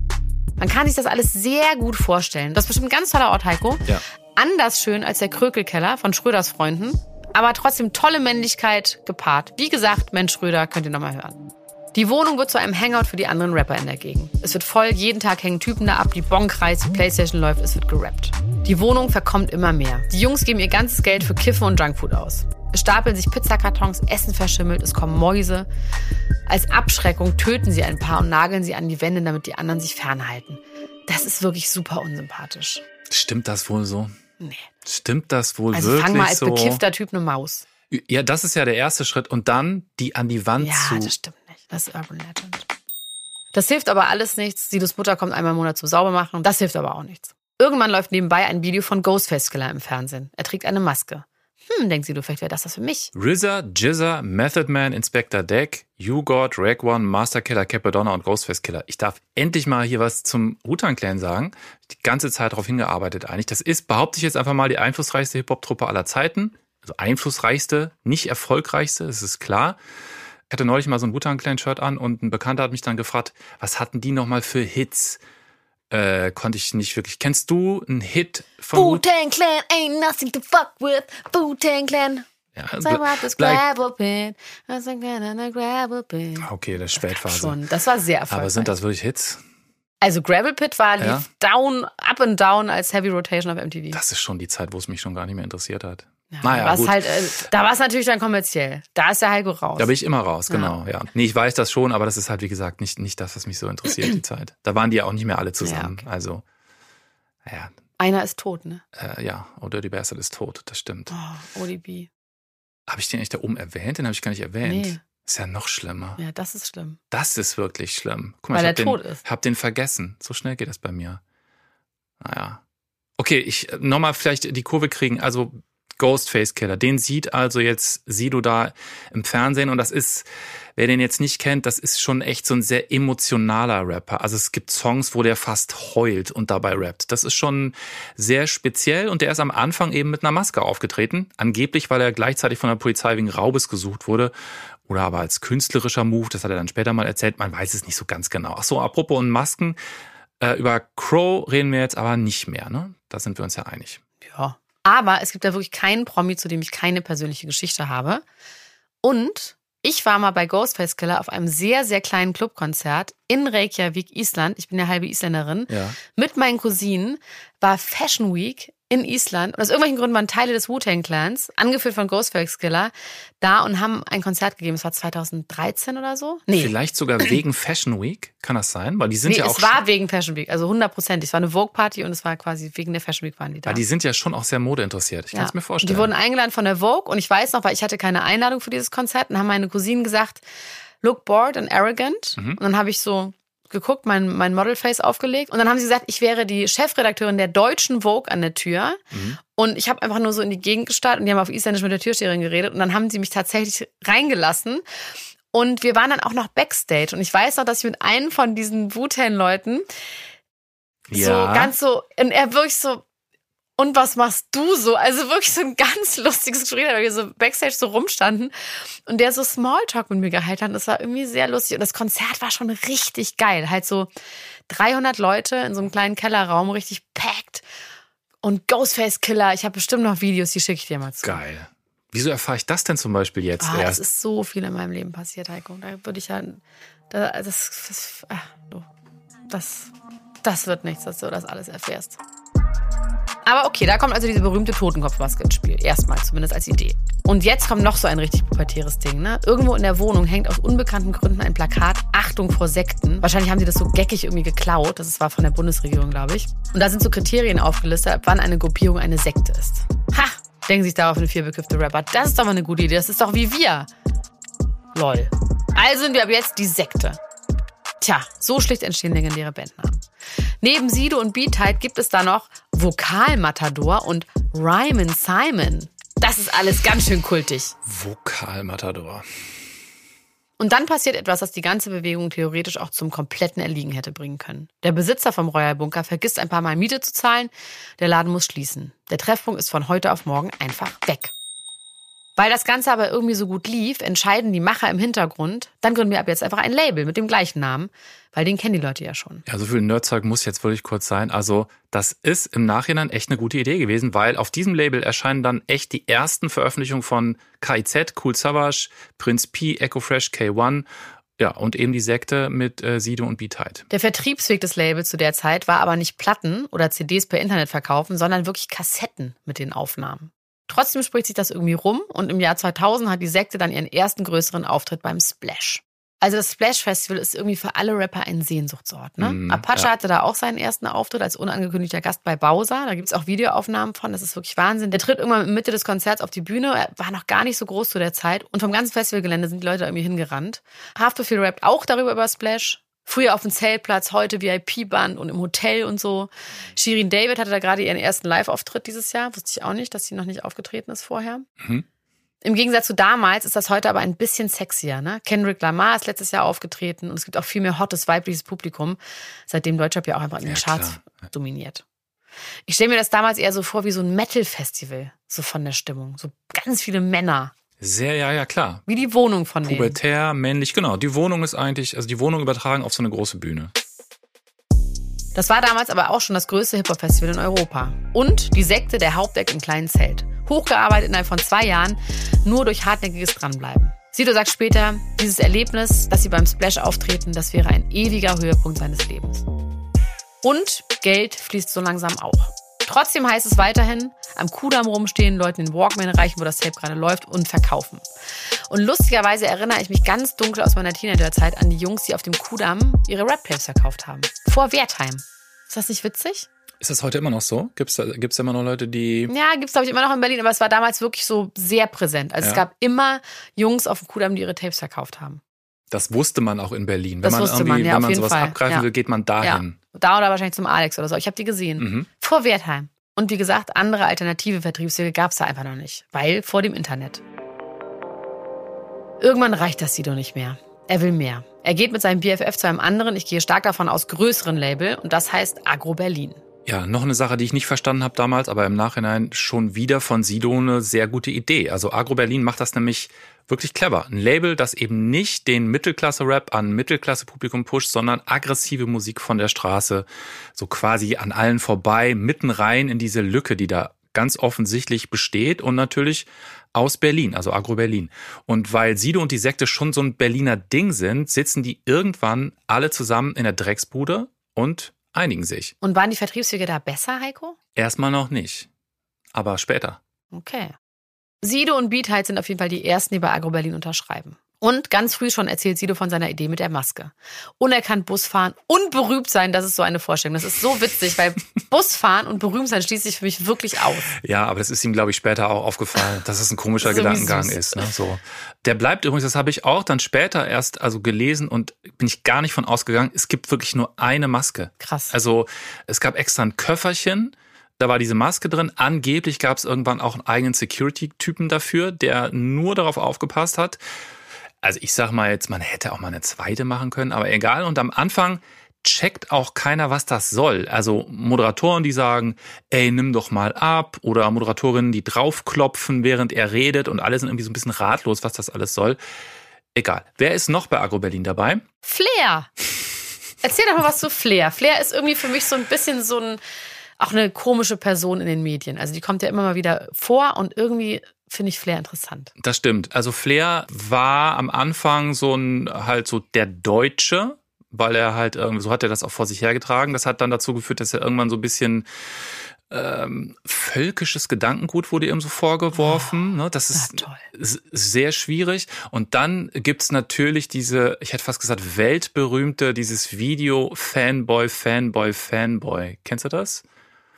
Speaker 1: Man kann sich das alles sehr gut vorstellen. Das ist bestimmt ein ganz toller Ort, Heiko.
Speaker 2: Ja.
Speaker 1: Anders schön als der Krökelkeller von Schröders Freunden. Aber trotzdem tolle Männlichkeit gepaart. Wie gesagt, Mensch Schröder, könnt ihr nochmal hören. Die Wohnung wird zu einem Hangout für die anderen Rapper in der Gegend. Es wird voll, jeden Tag hängen Typen da ab, die Bon kreist, die Playstation läuft, es wird gerappt. Die Wohnung verkommt immer mehr. Die Jungs geben ihr ganzes Geld für Kiffen und Junkfood aus. Es stapeln sich Pizzakartons, Essen verschimmelt, es kommen Mäuse. Als Abschreckung töten sie ein paar und nageln sie an die Wände, damit die anderen sich fernhalten. Das ist wirklich super unsympathisch.
Speaker 2: Stimmt das wohl so?
Speaker 1: Nee.
Speaker 2: Stimmt das wohl
Speaker 1: Also
Speaker 2: wirklich
Speaker 1: fang mal als
Speaker 2: so?
Speaker 1: bekiffter Typ eine Maus.
Speaker 2: Ja, das ist ja der erste Schritt. Und dann die an die Wand
Speaker 1: Ja,
Speaker 2: zu.
Speaker 1: das stimmt. Das ist Urban Legend. Das hilft aber alles nichts. Sidos Mutter kommt einmal im Monat zum Saubermachen. Das hilft aber auch nichts. Irgendwann läuft nebenbei ein Video von Ghostface Killer im Fernsehen. Er trägt eine Maske. Hm, denkt Sido, vielleicht wäre das das für mich.
Speaker 2: RZA, Jizza, Method Man, Inspector Deck, U-God, Rag One, Master Killer, Capadonna und Ghostface Killer. Ich darf endlich mal hier was zum Wu-Tang Clan sagen. Die ganze Zeit darauf hingearbeitet eigentlich. Das ist, behaupte ich jetzt einfach mal, die einflussreichste Hip-Hop-Truppe aller Zeiten. Also einflussreichste, nicht erfolgreichste, das ist klar. Ich hatte neulich mal so ein Wu-Tang Clan Shirt an und ein Bekannter hat mich dann gefragt, was hatten die nochmal für Hits? Äh, konnte ich nicht wirklich. Kennst du einen Hit von Wu-
Speaker 1: Wu-Tang Clan ain't nothing to fuck with. Wu-Tang Clan.
Speaker 2: Ja. Okay, das Spätphase.
Speaker 1: Schon, das war sehr erfolgreich.
Speaker 2: Aber sind das wirklich Hits?
Speaker 1: Also Gravel Pit war lief
Speaker 2: Ja.
Speaker 1: down, up and down als Heavy Rotation auf MTV.
Speaker 2: Das ist schon die Zeit, wo es mich schon gar nicht mehr interessiert hat.
Speaker 1: Ja,
Speaker 2: naja,
Speaker 1: war's
Speaker 2: gut.
Speaker 1: Halt, äh, da war es natürlich dann kommerziell. Da ist der Heiko raus.
Speaker 2: Da bin ich immer raus, genau, ja. Nee, ich weiß das schon, aber das ist halt, wie gesagt, nicht, nicht das, was mich so interessiert, die Zeit. Da waren die ja auch nicht mehr alle zusammen.
Speaker 1: Ja,
Speaker 2: Also, ja,
Speaker 1: Einer ist tot, ne?
Speaker 2: äh, ja, Oh Dirty Bastard ist tot, das stimmt.
Speaker 1: Oh, ODB.
Speaker 2: Habe ich den eigentlich da oben erwähnt? Den habe ich gar nicht erwähnt.
Speaker 1: Nee.
Speaker 2: Ist ja noch schlimmer.
Speaker 1: Ja, das ist schlimm.
Speaker 2: Das ist wirklich schlimm. Guck mal,
Speaker 1: Weil
Speaker 2: ich
Speaker 1: er
Speaker 2: hab den,
Speaker 1: tot ist.
Speaker 2: hab den vergessen. So schnell geht das bei mir. Naja. Okay, ich äh, nochmal vielleicht die Kurve kriegen. Also Ghostface Killer, den sieht also jetzt Sido da im Fernsehen und das ist, wer den jetzt nicht kennt, das ist schon echt so ein sehr emotionaler Rapper. Also es gibt Songs, wo der fast heult und dabei rappt. Das ist schon sehr speziell und der ist am Anfang eben mit einer Maske aufgetreten. Angeblich, weil er gleichzeitig von der Polizei wegen Raubes gesucht wurde oder aber als künstlerischer Move, das hat er dann später mal erzählt, man weiß es nicht so ganz genau. Ach so, apropos und Masken, äh, über Crow reden wir jetzt aber nicht mehr, ne? Da sind wir uns ja einig.
Speaker 1: Ja. Aber es gibt da wirklich keinen Promi, zu dem ich keine persönliche Geschichte habe. Und ich war mal bei Ghostface Killer auf einem sehr, sehr kleinen Clubkonzert in Reykjavik, Island. Ich bin ja halbe Isländerin.
Speaker 2: Ja.
Speaker 1: Mit meinen Cousinen war Fashion Week in Island. Und aus irgendwelchen Gründen waren Teile des Wu-Tang Clans, angeführt von Ghostface Killer, da und haben ein Konzert gegeben. Es war 2013 oder so. Nee.
Speaker 2: Vielleicht sogar wegen Fashion Week, kann das sein? Weil die sind
Speaker 1: Nee,
Speaker 2: ja auch
Speaker 1: es war wegen Fashion Week, also 100 Prozent. Es war eine Vogue-Party und es war quasi wegen der Fashion Week waren die da.
Speaker 2: weil die sind ja schon auch sehr modeinteressiert. Ich kann es mir vorstellen.
Speaker 1: Die wurden eingeladen von der Vogue und ich weiß noch, weil ich hatte keine Einladung für dieses Konzert und haben meine Cousinen gesagt, look bored and arrogant.
Speaker 2: Mhm.
Speaker 1: Und dann habe ich so geguckt, mein, mein Modelface aufgelegt und dann haben sie gesagt, ich wäre die Chefredakteurin der deutschen Vogue an der Tür
Speaker 2: Mhm.
Speaker 1: und ich habe einfach nur so in die Gegend gestarrt und die haben auf Isländisch mit der Türsteherin geredet und dann haben sie mich tatsächlich reingelassen und wir waren dann auch noch Backstage und ich weiß noch, dass ich mit einem von diesen Wu-Tang-Leuten so
Speaker 2: ja.
Speaker 1: ganz so, und er wirklich so, und was machst du so? Also wirklich so ein ganz lustiges Gespräch, weil wir so Backstage so rumstanden und der so Smalltalk mit mir gehalten hat. Das war irgendwie sehr lustig und das Konzert war schon richtig geil. Halt so 300 Leute in so einem kleinen Kellerraum, richtig packed und Ghostface Killer. Ich habe bestimmt noch Videos, die schicke ich dir mal zu.
Speaker 2: Geil. Wieso erfahre ich das denn zum Beispiel jetzt
Speaker 1: es
Speaker 2: erst?
Speaker 1: ist so viel in meinem Leben passiert, Heiko. Da würde ich ja, da, das, das, du, das, das wird nichts, dass du das alles erfährst. Aber okay, da kommt also diese berühmte Totenkopfmaske ins Spiel. Erstmal, zumindest als Idee. Und jetzt kommt noch so ein richtig pubertäres Ding, ne? Irgendwo in der Wohnung hängt aus unbekannten Gründen ein Plakat Achtung vor Sekten. Wahrscheinlich haben sie das so geckig irgendwie geklaut. Das war von der Bundesregierung, glaube ich. Und da sind so Kriterien aufgelistet, ab wann eine Gruppierung eine Sekte ist. Ha! Denken sich darauf eine vierbekiffte Rapper. Das ist doch mal eine gute Idee. Das ist doch wie wir. Lol. Also sind wir ab jetzt die Sekte. Tja, so schlicht entstehen legendäre Bandnamen. Neben Sido und Beatheit gibt es da noch Vokalmatador und Ryman Simon. Das ist alles ganz schön kultig.
Speaker 2: Vokalmatador.
Speaker 1: Und dann passiert etwas, das die ganze Bewegung theoretisch auch zum kompletten Erliegen hätte bringen können. Der Besitzer vom Royal Bunker vergisst ein paar Mal Miete zu zahlen, der Laden muss schließen. Der Treffpunkt ist von heute auf morgen einfach weg. Weil das Ganze aber irgendwie so gut lief, entscheiden die Macher im Hintergrund, dann gründen wir ab jetzt einfach ein Label mit dem gleichen Namen, weil den kennen die Leute ja schon.
Speaker 2: Ja, so viel Nerdzeug muss jetzt wirklich kurz sein. Also, das ist im Nachhinein echt eine gute Idee gewesen, weil auf diesem Label erscheinen dann echt die ersten Veröffentlichungen von KIZ, Cool Savage, Prince P, Echo Fresh, K1 ja, und eben die Sekte mit äh, Sido und B-Tide.
Speaker 1: Der Vertriebsweg des Labels zu der Zeit war aber nicht Platten oder CDs per Internet verkaufen, sondern wirklich Kassetten mit den Aufnahmen. Trotzdem spricht sich das irgendwie rum und im Jahr 2000 hat die Sekte dann ihren ersten größeren Auftritt beim Splash. Also das Splash Festival ist irgendwie für alle Rapper ein Sehnsuchtsort. Ne?
Speaker 2: Mhm,
Speaker 1: Apache
Speaker 2: ja.
Speaker 1: hatte da auch seinen ersten Auftritt als unangekündigter Gast bei Bowser. Da gibt's auch Videoaufnahmen von. Das ist wirklich Wahnsinn. Der tritt irgendwann in Mitte des Konzerts auf die Bühne. Er war noch gar nicht so groß zu der Zeit. Und vom ganzen Festivalgelände sind die Leute irgendwie hingerannt. Haftbefehl rappt auch darüber über Splash. Früher auf dem Zeltplatz, heute VIP-Band und im Hotel und so. Shirin David hatte da gerade ihren ersten Live-Auftritt dieses Jahr. Wusste ich auch nicht, dass sie noch nicht aufgetreten ist vorher.
Speaker 2: Mhm.
Speaker 1: Im Gegensatz zu damals ist das heute aber ein bisschen sexier. Ne? Kendrick Lamar ist letztes Jahr aufgetreten und es gibt auch viel mehr hottes weibliches Publikum, seitdem Deutschrap ja auch einfach in den
Speaker 2: Ja,
Speaker 1: Charts
Speaker 2: klar.
Speaker 1: dominiert. Ich stelle mir das damals eher so vor wie so ein Metal-Festival, so von der Stimmung. So ganz viele Männer.
Speaker 2: Sehr, ja, ja, klar.
Speaker 1: Wie die Wohnung von denen.
Speaker 2: Pubertär, männlich, genau. Die Wohnung ist eigentlich, also die Wohnung übertragen auf so eine große Bühne.
Speaker 1: Das war damals aber auch schon das größte Hip-Hop-Festival in Europa. Und die Sekte der Hauptdeck im kleinen Zelt. Hochgearbeitet innerhalb von zwei Jahren, nur durch hartnäckiges Dranbleiben. Sido sagt später, dieses Erlebnis, dass sie beim Splash auftreten, das wäre ein ewiger Höhepunkt seines Lebens. Und Geld fließt so langsam auch. Trotzdem heißt es weiterhin, am Kudamm rumstehen, Leuten den Walkman reichen, wo das Tape gerade läuft und verkaufen. Und lustigerweise erinnere ich mich ganz dunkel aus meiner Teenagerzeit an die Jungs, die auf dem Kudamm ihre Rap-Tapes verkauft haben. Vor Wertheim. Ist das nicht witzig?
Speaker 2: Ist das heute immer noch so? Da, gibt's da immer noch Leute, die.
Speaker 1: Ja, gibt's glaube ich immer noch in Berlin, aber es war damals wirklich so sehr präsent. Also es
Speaker 2: Ja.
Speaker 1: gab immer Jungs auf dem Kudamm, die ihre Tapes verkauft haben.
Speaker 2: Das wusste man auch in Berlin.
Speaker 1: Das
Speaker 2: wenn man
Speaker 1: wusste
Speaker 2: irgendwie,
Speaker 1: man, ja,
Speaker 2: wenn man sowas
Speaker 1: Fall.
Speaker 2: abgreifen
Speaker 1: Ja.
Speaker 2: will, geht man dahin.
Speaker 1: Ja. Da oder wahrscheinlich zum Alex oder so. Ich habe die gesehen.
Speaker 2: Mhm.
Speaker 1: Vor Wertheim. Und wie gesagt, andere alternative Vertriebswege gab's da einfach noch nicht. Weil vor dem Internet. Irgendwann reicht das Sido nicht mehr. Er will mehr. Er geht mit seinem BFF zu einem anderen, ich gehe stark davon aus, größeren Label und das heißt Agro Berlin.
Speaker 2: Ja, noch eine Sache, die ich nicht verstanden habe damals, aber im Nachhinein schon wieder von Sido eine sehr gute Idee. Also Agro Berlin macht das nämlich wirklich clever. Ein Label, das eben nicht den Mittelklasse-Rap an Mittelklasse-Publikum pusht, sondern aggressive Musik von der Straße, so quasi an allen vorbei, mitten rein in diese Lücke, die da ganz offensichtlich besteht und natürlich aus Berlin, also Agro Berlin. Und weil Sido und die Sekte schon so ein Berliner Ding sind, sitzen die irgendwann alle zusammen in der Drecksbude und einigen sich.
Speaker 1: Und waren die Vertriebswege da besser, Heiko?
Speaker 2: Erstmal noch nicht. Aber später.
Speaker 1: Okay. Sido und Beatheit sind auf jeden Fall die ersten, die bei Agro Berlin unterschreiben. Und ganz früh schon erzählt Sido von seiner Idee mit der Maske. Unerkannt Busfahren und berühmt sein, das ist so eine Vorstellung. Das ist so witzig, weil Busfahren und berühmt sein schließt sich für mich wirklich aus.
Speaker 2: Ja, aber das ist ihm, glaube ich, später auch aufgefallen, dass es ein komischer
Speaker 1: Das irgendwie
Speaker 2: Gedankengang ist. Ne? So. Der bleibt übrigens, das habe ich auch dann später erst also gelesen und bin ich gar nicht von ausgegangen. Es gibt wirklich nur eine Maske.
Speaker 1: Krass.
Speaker 2: Also es gab extra ein Köfferchen, da war diese Maske drin. Angeblich gab es irgendwann auch einen eigenen Security-Typen dafür, der nur darauf aufgepasst hat. Also ich sag mal jetzt, man hätte auch mal eine zweite machen können, aber egal. Und am Anfang checkt auch keiner, was das soll. Also Moderatoren, die sagen, ey, nimm doch mal ab. Oder Moderatorinnen, die draufklopfen, während er redet. Und alle sind irgendwie so ein bisschen ratlos, was das alles soll. Egal. Wer ist noch bei Agro Berlin dabei?
Speaker 1: Flair. Erzähl doch mal was zu Flair. Flair ist irgendwie für mich so ein bisschen so ein, auch eine komische Person in den Medien. Also die kommt ja immer mal wieder vor und irgendwie finde ich Flair interessant.
Speaker 2: Das stimmt. Also Flair war am Anfang so ein halt so der Deutsche, weil er halt irgendwie, so hat er das auch vor sich hergetragen. Das hat dann dazu geführt, dass er irgendwann so ein bisschen ähm, völkisches Gedankengut wurde ihm so vorgeworfen. ne? Das ist sehr schwierig. Und dann gibt's natürlich diese, ich hätte fast gesagt, weltberühmte, dieses Video Fanboy, Fanboy, Fanboy. Kennst du das?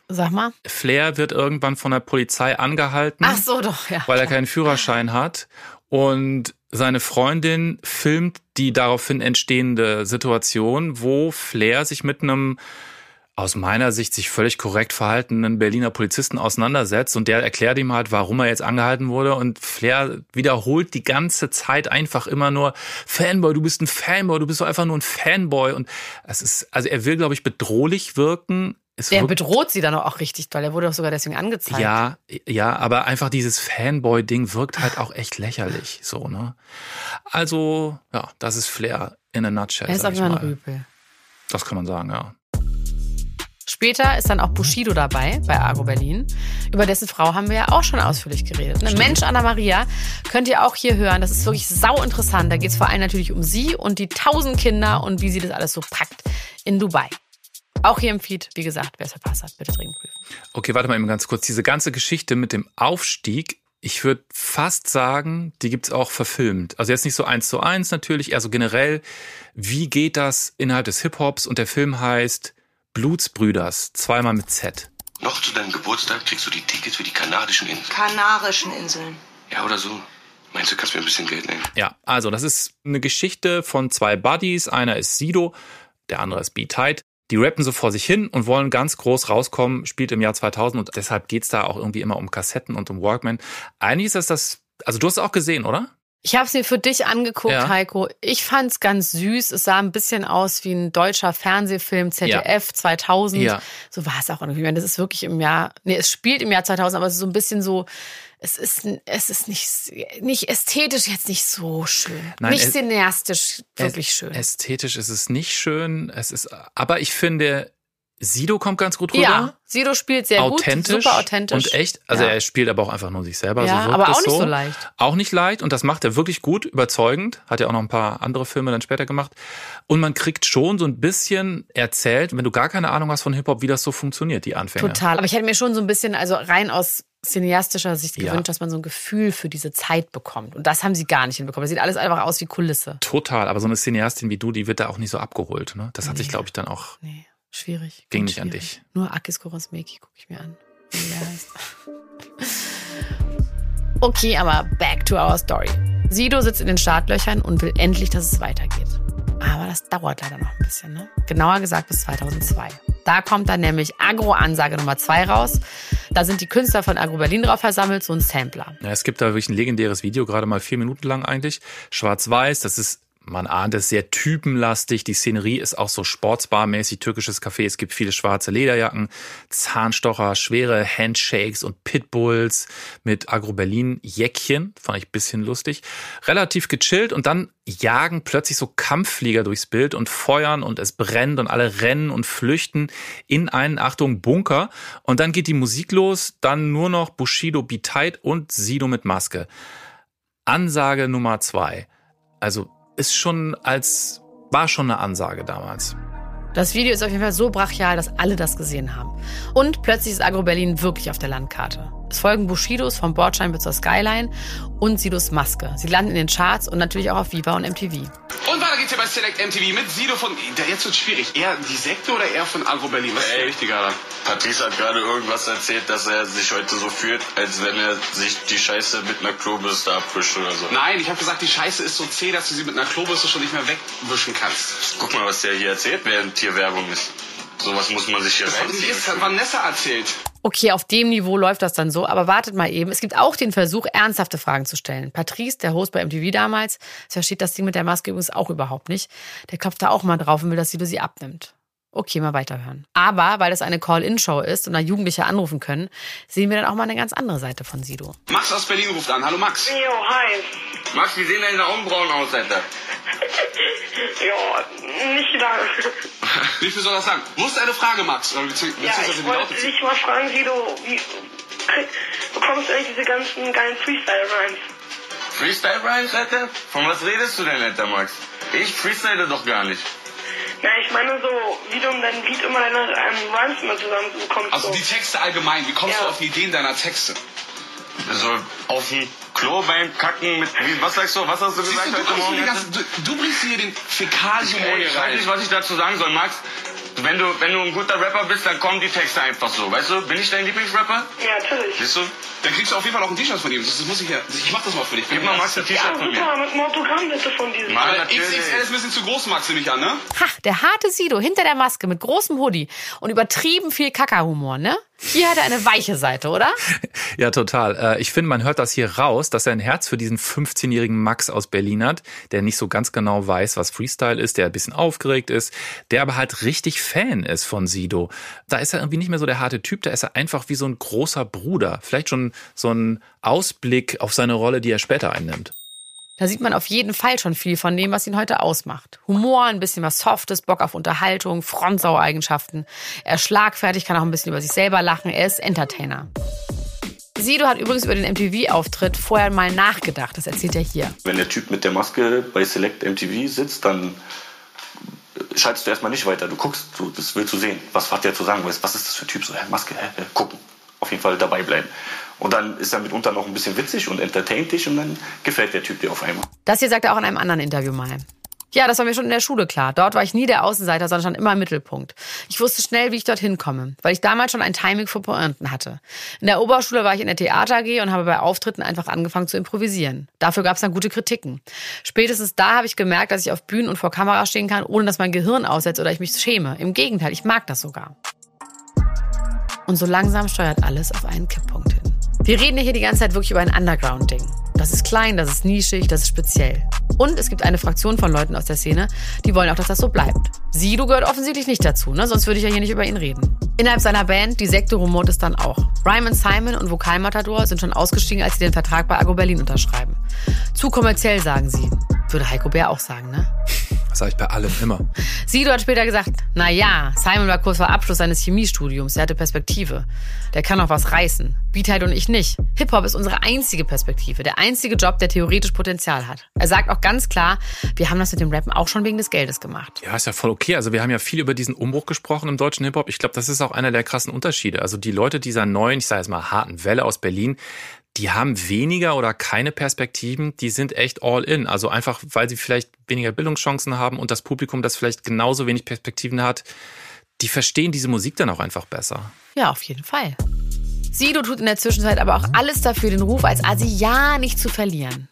Speaker 1: Sag mal.
Speaker 2: Flair wird irgendwann von der Polizei angehalten
Speaker 1: Ach so, doch, ja.
Speaker 2: weil er keinen Führerschein hat. Und seine Freundin filmt die daraufhin entstehende Situation, wo Flair sich mit einem aus meiner Sicht sich völlig korrekt verhaltenen Berliner Polizisten auseinandersetzt und der erklärt ihm halt, warum er jetzt angehalten wurde und Flair wiederholt die ganze Zeit einfach immer nur Fanboy, du bist ein Fanboy, du bist doch einfach nur ein Fanboy und es ist, also er will, glaube ich, bedrohlich wirken. Es
Speaker 1: Der bedroht sie dann auch richtig doll. Er wurde doch sogar deswegen angezeigt.
Speaker 2: ja, ja, aber einfach dieses Fanboy-Ding wirkt halt auch echt lächerlich, so, ne? Also, ja, das ist Flair in a nutshell.
Speaker 1: Er ist
Speaker 2: mal.
Speaker 1: ein Rüpel.
Speaker 2: Das kann man sagen, ja.
Speaker 1: Später ist dann auch Bushido dabei bei Argo Berlin. Über dessen Frau haben wir ja auch schon ausführlich geredet. Ne? Mensch, Anna Maria, könnt ihr auch hier hören. Das ist wirklich sau interessant. Da geht es vor allem natürlich um sie und die tausend Kinder und wie sie das alles so packt in Dubai. Auch hier im Feed, wie gesagt, wer es verpasst hat, bitte dringend prüfen.
Speaker 2: Okay, warte mal eben ganz kurz. Diese ganze Geschichte mit dem Aufstieg, ich würde fast sagen, die gibt's auch verfilmt. Also jetzt nicht so eins zu eins natürlich, eher so generell. Wie geht das innerhalb des Hip-Hops? Und der Film heißt Blutsbrüders, zweimal mit Z.
Speaker 7: Noch zu deinem Geburtstag kriegst du die Tickets für die kanadischen Inseln.
Speaker 8: Kanarischen Inseln.
Speaker 7: Ja, oder so. Meinst du, kannst mir ein bisschen Geld nehmen?
Speaker 2: Ja, also das ist eine Geschichte von zwei Buddies. Einer ist Sido, der andere ist B-Tight. Die rappen so vor sich hin und wollen ganz groß rauskommen, spielt im Jahr 2000 und deshalb geht's da auch irgendwie immer um Kassetten und um Walkman. Eigentlich ist das das, also du hast es auch gesehen, oder?
Speaker 1: Ich habe es mir für dich angeguckt,
Speaker 2: Ja.
Speaker 1: Heiko. Ich fand's ganz süß. Es sah ein bisschen aus wie ein deutscher Fernsehfilm, ZDF 2000.
Speaker 2: Ja.
Speaker 1: So war es auch irgendwie. Ich meine, das ist wirklich im Jahr, nee, es spielt im Jahr 2000, aber es ist so ein bisschen so, es ist, es ist nicht, nicht ästhetisch jetzt nicht so schön.
Speaker 2: Nein,
Speaker 1: nicht
Speaker 2: es-
Speaker 1: cineastisch wirklich schön.
Speaker 2: Ästhetisch ist es nicht schön. Es ist, aber ich finde, Sido kommt ganz gut rüber.
Speaker 1: ja, Sido spielt sehr
Speaker 2: authentisch,
Speaker 1: gut, super authentisch.
Speaker 2: und echt. Also
Speaker 1: Ja.
Speaker 2: er spielt aber auch einfach nur sich selber.
Speaker 1: Ja,
Speaker 2: so
Speaker 1: aber
Speaker 2: es
Speaker 1: auch nicht
Speaker 2: so.
Speaker 1: so leicht.
Speaker 2: Auch nicht leicht und das macht er wirklich gut, überzeugend. Hat ja auch noch ein paar andere Filme dann später gemacht. Und man kriegt schon so ein bisschen erzählt, wenn du gar keine Ahnung hast von Hip Hop, wie das so funktioniert, die Anfänge.
Speaker 1: Total. Aber ich hätte mir schon so ein bisschen, also rein aus cineastischer Sicht
Speaker 2: Ja.
Speaker 1: gewünscht, dass man so ein Gefühl für diese Zeit bekommt. Und das haben sie gar nicht hinbekommen. Das sieht alles einfach aus wie Kulisse.
Speaker 2: Total, aber so eine Cineastin wie du, die wird da auch nicht so abgeholt. Ne? Das hat sich, glaube ich, dann auch.
Speaker 1: Nee, schwierig.
Speaker 2: Ging nicht an
Speaker 1: schwierig.
Speaker 2: dich.
Speaker 1: Nur Akis Korosmeki gucke ich mir an. Wie der heißt. Okay, aber back to our story. Sido sitzt in den Startlöchern und will endlich, dass es weitergeht. Aber das dauert leider noch ein bisschen, ne? Genauer gesagt bis 2002. Da kommt dann nämlich Agro-Ansage Nummer 2 raus. Da sind die Künstler von Agro Berlin drauf versammelt, so ein Sampler.
Speaker 2: Ja, es gibt da wirklich ein legendäres Video, gerade mal vier Minuten lang eigentlich. Schwarz-Weiß, das ist, man ahnt es, sehr typenlastig. Die Szenerie ist auch so sportsbarmäßig, türkisches Café. Es gibt viele schwarze Lederjacken, Zahnstocher, schwere Handshakes und Pitbulls mit Agro-Berlin-Jäckchen. Fand ich ein bisschen lustig. Relativ gechillt und dann jagen plötzlich so Kampfflieger durchs Bild und feuern und es brennt und alle rennen und flüchten in einen, Achtung, Bunker. Und dann geht die Musik los, dann nur noch Bushido Tight und Sido mit Maske. Ansage Nummer zwei. Also ist schon als, war schon eine Ansage damals.
Speaker 1: Das Video ist auf jeden Fall so brachial, dass alle das gesehen haben. Und plötzlich ist Agro Berlin wirklich auf der Landkarte. Es folgen Bushidos vom Bordstein bis zur Skyline und Sidos Maske. Sie landen in den Charts und natürlich auch auf Viva und MTV.
Speaker 9: Und weiter geht's hier bei Select MTV mit Sido von. Der jetzt wird schwierig. Eher die Sekte oder eher von Agro Berlin? Was ist wichtiger? Alter?
Speaker 4: Patrice hat gerade irgendwas erzählt, dass er sich heute so fühlt, als wenn er sich die Scheiße mit einer Klobürste abwischt oder so.
Speaker 9: Nein, ich habe gesagt, die Scheiße ist so zäh, dass du sie mit einer Klobürste schon nicht mehr wegwischen kannst.
Speaker 4: Guck mal, was der hier erzählt, während hier Werbung ist. Sowas muss man sich hier
Speaker 9: Das hat
Speaker 4: reinziehen.
Speaker 9: jetzt Vanessa erzählt.
Speaker 1: Okay, auf dem Niveau läuft das dann so, aber wartet mal eben. Es gibt auch den Versuch, ernsthafte Fragen zu stellen. Patrice, der Host bei MTV damals, versteht das Ding mit der Maske übrigens auch überhaupt nicht. Der klopft da auch mal drauf und will, dass Sido sie abnimmt. Okay, mal weiterhören. Aber weil das eine Call-In-Show ist und da Jugendliche anrufen können, sehen wir dann auch mal eine ganz andere Seite von Sido.
Speaker 9: Max aus Berlin ruft an. Hallo Max.
Speaker 5: Jo, hi.
Speaker 4: Max, wie sehen deine Augenbrauen aus, Alter?
Speaker 5: Ja, nicht
Speaker 9: viel soll das sagen? Wo ist deine Frage, Max? Oder bezieh-
Speaker 5: Ja, ich wollte dich mal fragen, du, wie, bekommst du eigentlich diese ganzen geilen Freestyle-Rhymes?
Speaker 4: Freestyle Rhymes, Alter? Von was redest du denn, Alter, Max? Ich freestyle doch gar nicht.
Speaker 5: Na, ich meine so, wie du in deinem Lied immer deine ähm, Rhymes immer zusammenbekommst.
Speaker 9: Also
Speaker 5: so.
Speaker 9: die Texte allgemein. Wie kommst
Speaker 5: Ja.
Speaker 9: du auf die Ideen deiner Texte?
Speaker 4: So auf dem Klo beim Kacken mit, wie, was sagst du, was hast du gesagt
Speaker 9: du,
Speaker 4: heute
Speaker 9: bringst
Speaker 4: Morgen?
Speaker 9: du, du bringst hier den Fäkalhumor hier
Speaker 4: ich weiß
Speaker 9: rein.
Speaker 4: nicht, was ich dazu sagen soll, Max. Du wenn du, wenn du ein guter Rapper bist, dann kommen die Texte einfach so. Weißt du, bin ich dein Lieblingsrapper?
Speaker 5: Ja, natürlich.
Speaker 4: Siehst du?
Speaker 9: Dann kriegst du auf jeden Fall auch ein T-Shirt von ihm. Das, das muss ich ja. Ich mach das mal für dich.
Speaker 4: Gib mal Max ein
Speaker 5: Ja,
Speaker 4: T-Shirt von mir.
Speaker 5: super, mit Motogramm bitte von diesem.
Speaker 4: Mann,
Speaker 9: Aber
Speaker 4: natürlich.
Speaker 9: XXL ist ein bisschen zu groß, Max, nehme ich an, ne?
Speaker 1: Ha, der harte Sido hinter der Maske mit großem Hoodie und übertrieben viel Kackerhumor, ne? Hier hat er eine weiche Seite, oder?
Speaker 2: Ja, total. Äh, Ich finde, man hört das hier raus, dass er ein Herz für diesen 15-jährigen Max aus Berlin hat, der nicht so ganz genau weiß, was Freestyle ist, der ein bisschen aufgeregt ist, der aber halt richtig Fan ist von Sido. Da ist er irgendwie nicht mehr so der harte Typ, da ist er einfach wie so ein großer Bruder. Vielleicht schon so ein Ausblick auf seine Rolle, die er später einnimmt.
Speaker 1: Da sieht man auf jeden Fall schon viel von dem, was ihn heute ausmacht. Humor, ein bisschen was Softes, Bock auf Unterhaltung, Frontsau-Eigenschaften. Er ist schlagfertig, kann auch ein bisschen über sich selber lachen. Er ist Entertainer. Sido hat übrigens über den MTV-Auftritt vorher mal nachgedacht. Das erzählt er hier.
Speaker 8: Wenn der Typ mit der Maske bei Select MTV sitzt, dann schaltest du erstmal nicht weiter. Du guckst, du, das willst du sehen. Was hat der zu sagen? Was, ist das für ein Typ? So, hä, Maske, hä, gucken. Auf jeden Fall dabei bleiben. Und dann ist er mitunter noch ein bisschen witzig und entertaint dich und dann gefällt der Typ dir auf einmal.
Speaker 1: Das hier sagt er auch in einem anderen Interview mal. Ja, das war mir schon in der Schule klar. Dort war ich nie der Außenseiter, sondern stand immer im Mittelpunkt. Ich wusste schnell, wie ich dorthin komme, weil ich damals schon ein Timing für Pointen hatte. In der Oberschule war ich in der Theater AG und habe bei Auftritten einfach angefangen zu improvisieren. Dafür gab es dann gute Kritiken. Spätestens da habe ich gemerkt, dass ich auf Bühnen und vor Kamera stehen kann, ohne dass mein Gehirn aussetzt oder ich mich schäme. Im Gegenteil, ich mag das sogar. Und so langsam steuert alles auf einen Kipppunkt hin. Wir reden hier die ganze Zeit wirklich über ein Underground-Ding. Das ist klein, das ist nischig, das ist speziell. Und es gibt eine Fraktion von Leuten aus der Szene, die wollen auch, dass das so bleibt. Sido gehört offensichtlich nicht dazu, ne? sonst würde ich ja hier nicht über ihn reden. Innerhalb seiner Band, die Sekte rumort es dann auch. Ryman Simon und Vokalmatador sind schon ausgestiegen, als sie den Vertrag bei Agro Berlin unterschreiben. Zu kommerziell, sagen sie. Würde Heiko Bär auch sagen, ne?
Speaker 2: Das sage ich bei allem immer.
Speaker 1: Sido hat später gesagt, na ja, Simon war kurz vor Abschluss seines Chemiestudiums, er hatte Perspektive. Der kann noch was reißen. Beatheit und ich nicht. Hip-Hop ist unsere einzige Perspektive, der einzige Job, der theoretisch Potenzial hat. Er sagt auch ganz klar, wir haben das mit dem Rappen auch schon wegen des Geldes gemacht.
Speaker 2: Ja, ist ja voll okay. Also wir haben ja viel über diesen Umbruch gesprochen im deutschen Hip-Hop. Ich glaube, das ist auch einer der krassen Unterschiede. Also die Leute dieser neuen, ich sage jetzt mal harten Welle aus Berlin, die haben weniger oder keine Perspektiven, die sind echt all in. Also einfach, weil sie vielleicht weniger Bildungschancen haben und das Publikum, das vielleicht genauso wenig Perspektiven hat, die verstehen diese Musik dann auch einfach besser.
Speaker 1: Ja, auf jeden Fall. Sido tut in der Zwischenzeit aber auch alles dafür, den Ruf als Asi ja nicht zu verlieren.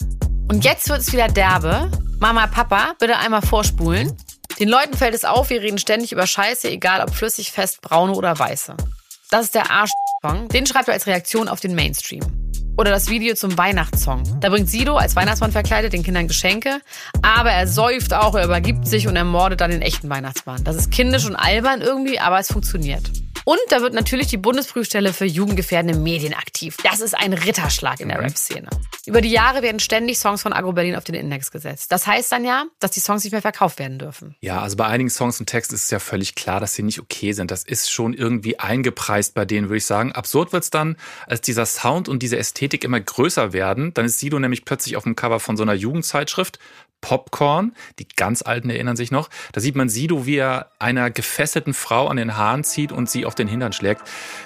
Speaker 1: Und jetzt wird es wieder derbe. Mama, Papa, bitte einmal vorspulen. Den Leuten fällt es auf, wir reden ständig über Scheiße, egal ob flüssig, fest, braune oder weiße. Das ist der Arsch-Song. Den schreibt er als Reaktion auf den Mainstream. Oder das Video zum Weihnachtssong. Da bringt Sido als Weihnachtsmann verkleidet den Kindern Geschenke, aber er säuft auch, er übergibt sich und ermordet dann den echten Weihnachtsmann. Das ist kindisch und albern irgendwie, aber es funktioniert. Und da wird natürlich die Bundesprüfstelle für jugendgefährdende Medien aktiv. Das ist ein Ritterschlag in der Rap-Szene. Über die Jahre werden ständig Songs von Agro Berlin auf den Index gesetzt. Das heißt dann ja, dass die Songs nicht mehr verkauft werden dürfen.
Speaker 2: Ja, also bei einigen Songs und Texten ist es ja völlig klar, dass sie nicht okay sind. Das ist schon irgendwie eingepreist bei denen, würde ich sagen. Absurd wird's dann, als dieser Sound und diese Ästhetik immer größer werden. Dann ist Sido nämlich plötzlich auf dem Cover von so einer Jugendzeitschrift. Popcorn, die ganz Alten erinnern sich noch. Da sieht man Sido, wie er einer gefesselten Frau an den Haaren zieht und sie auf den Hintern schlägt.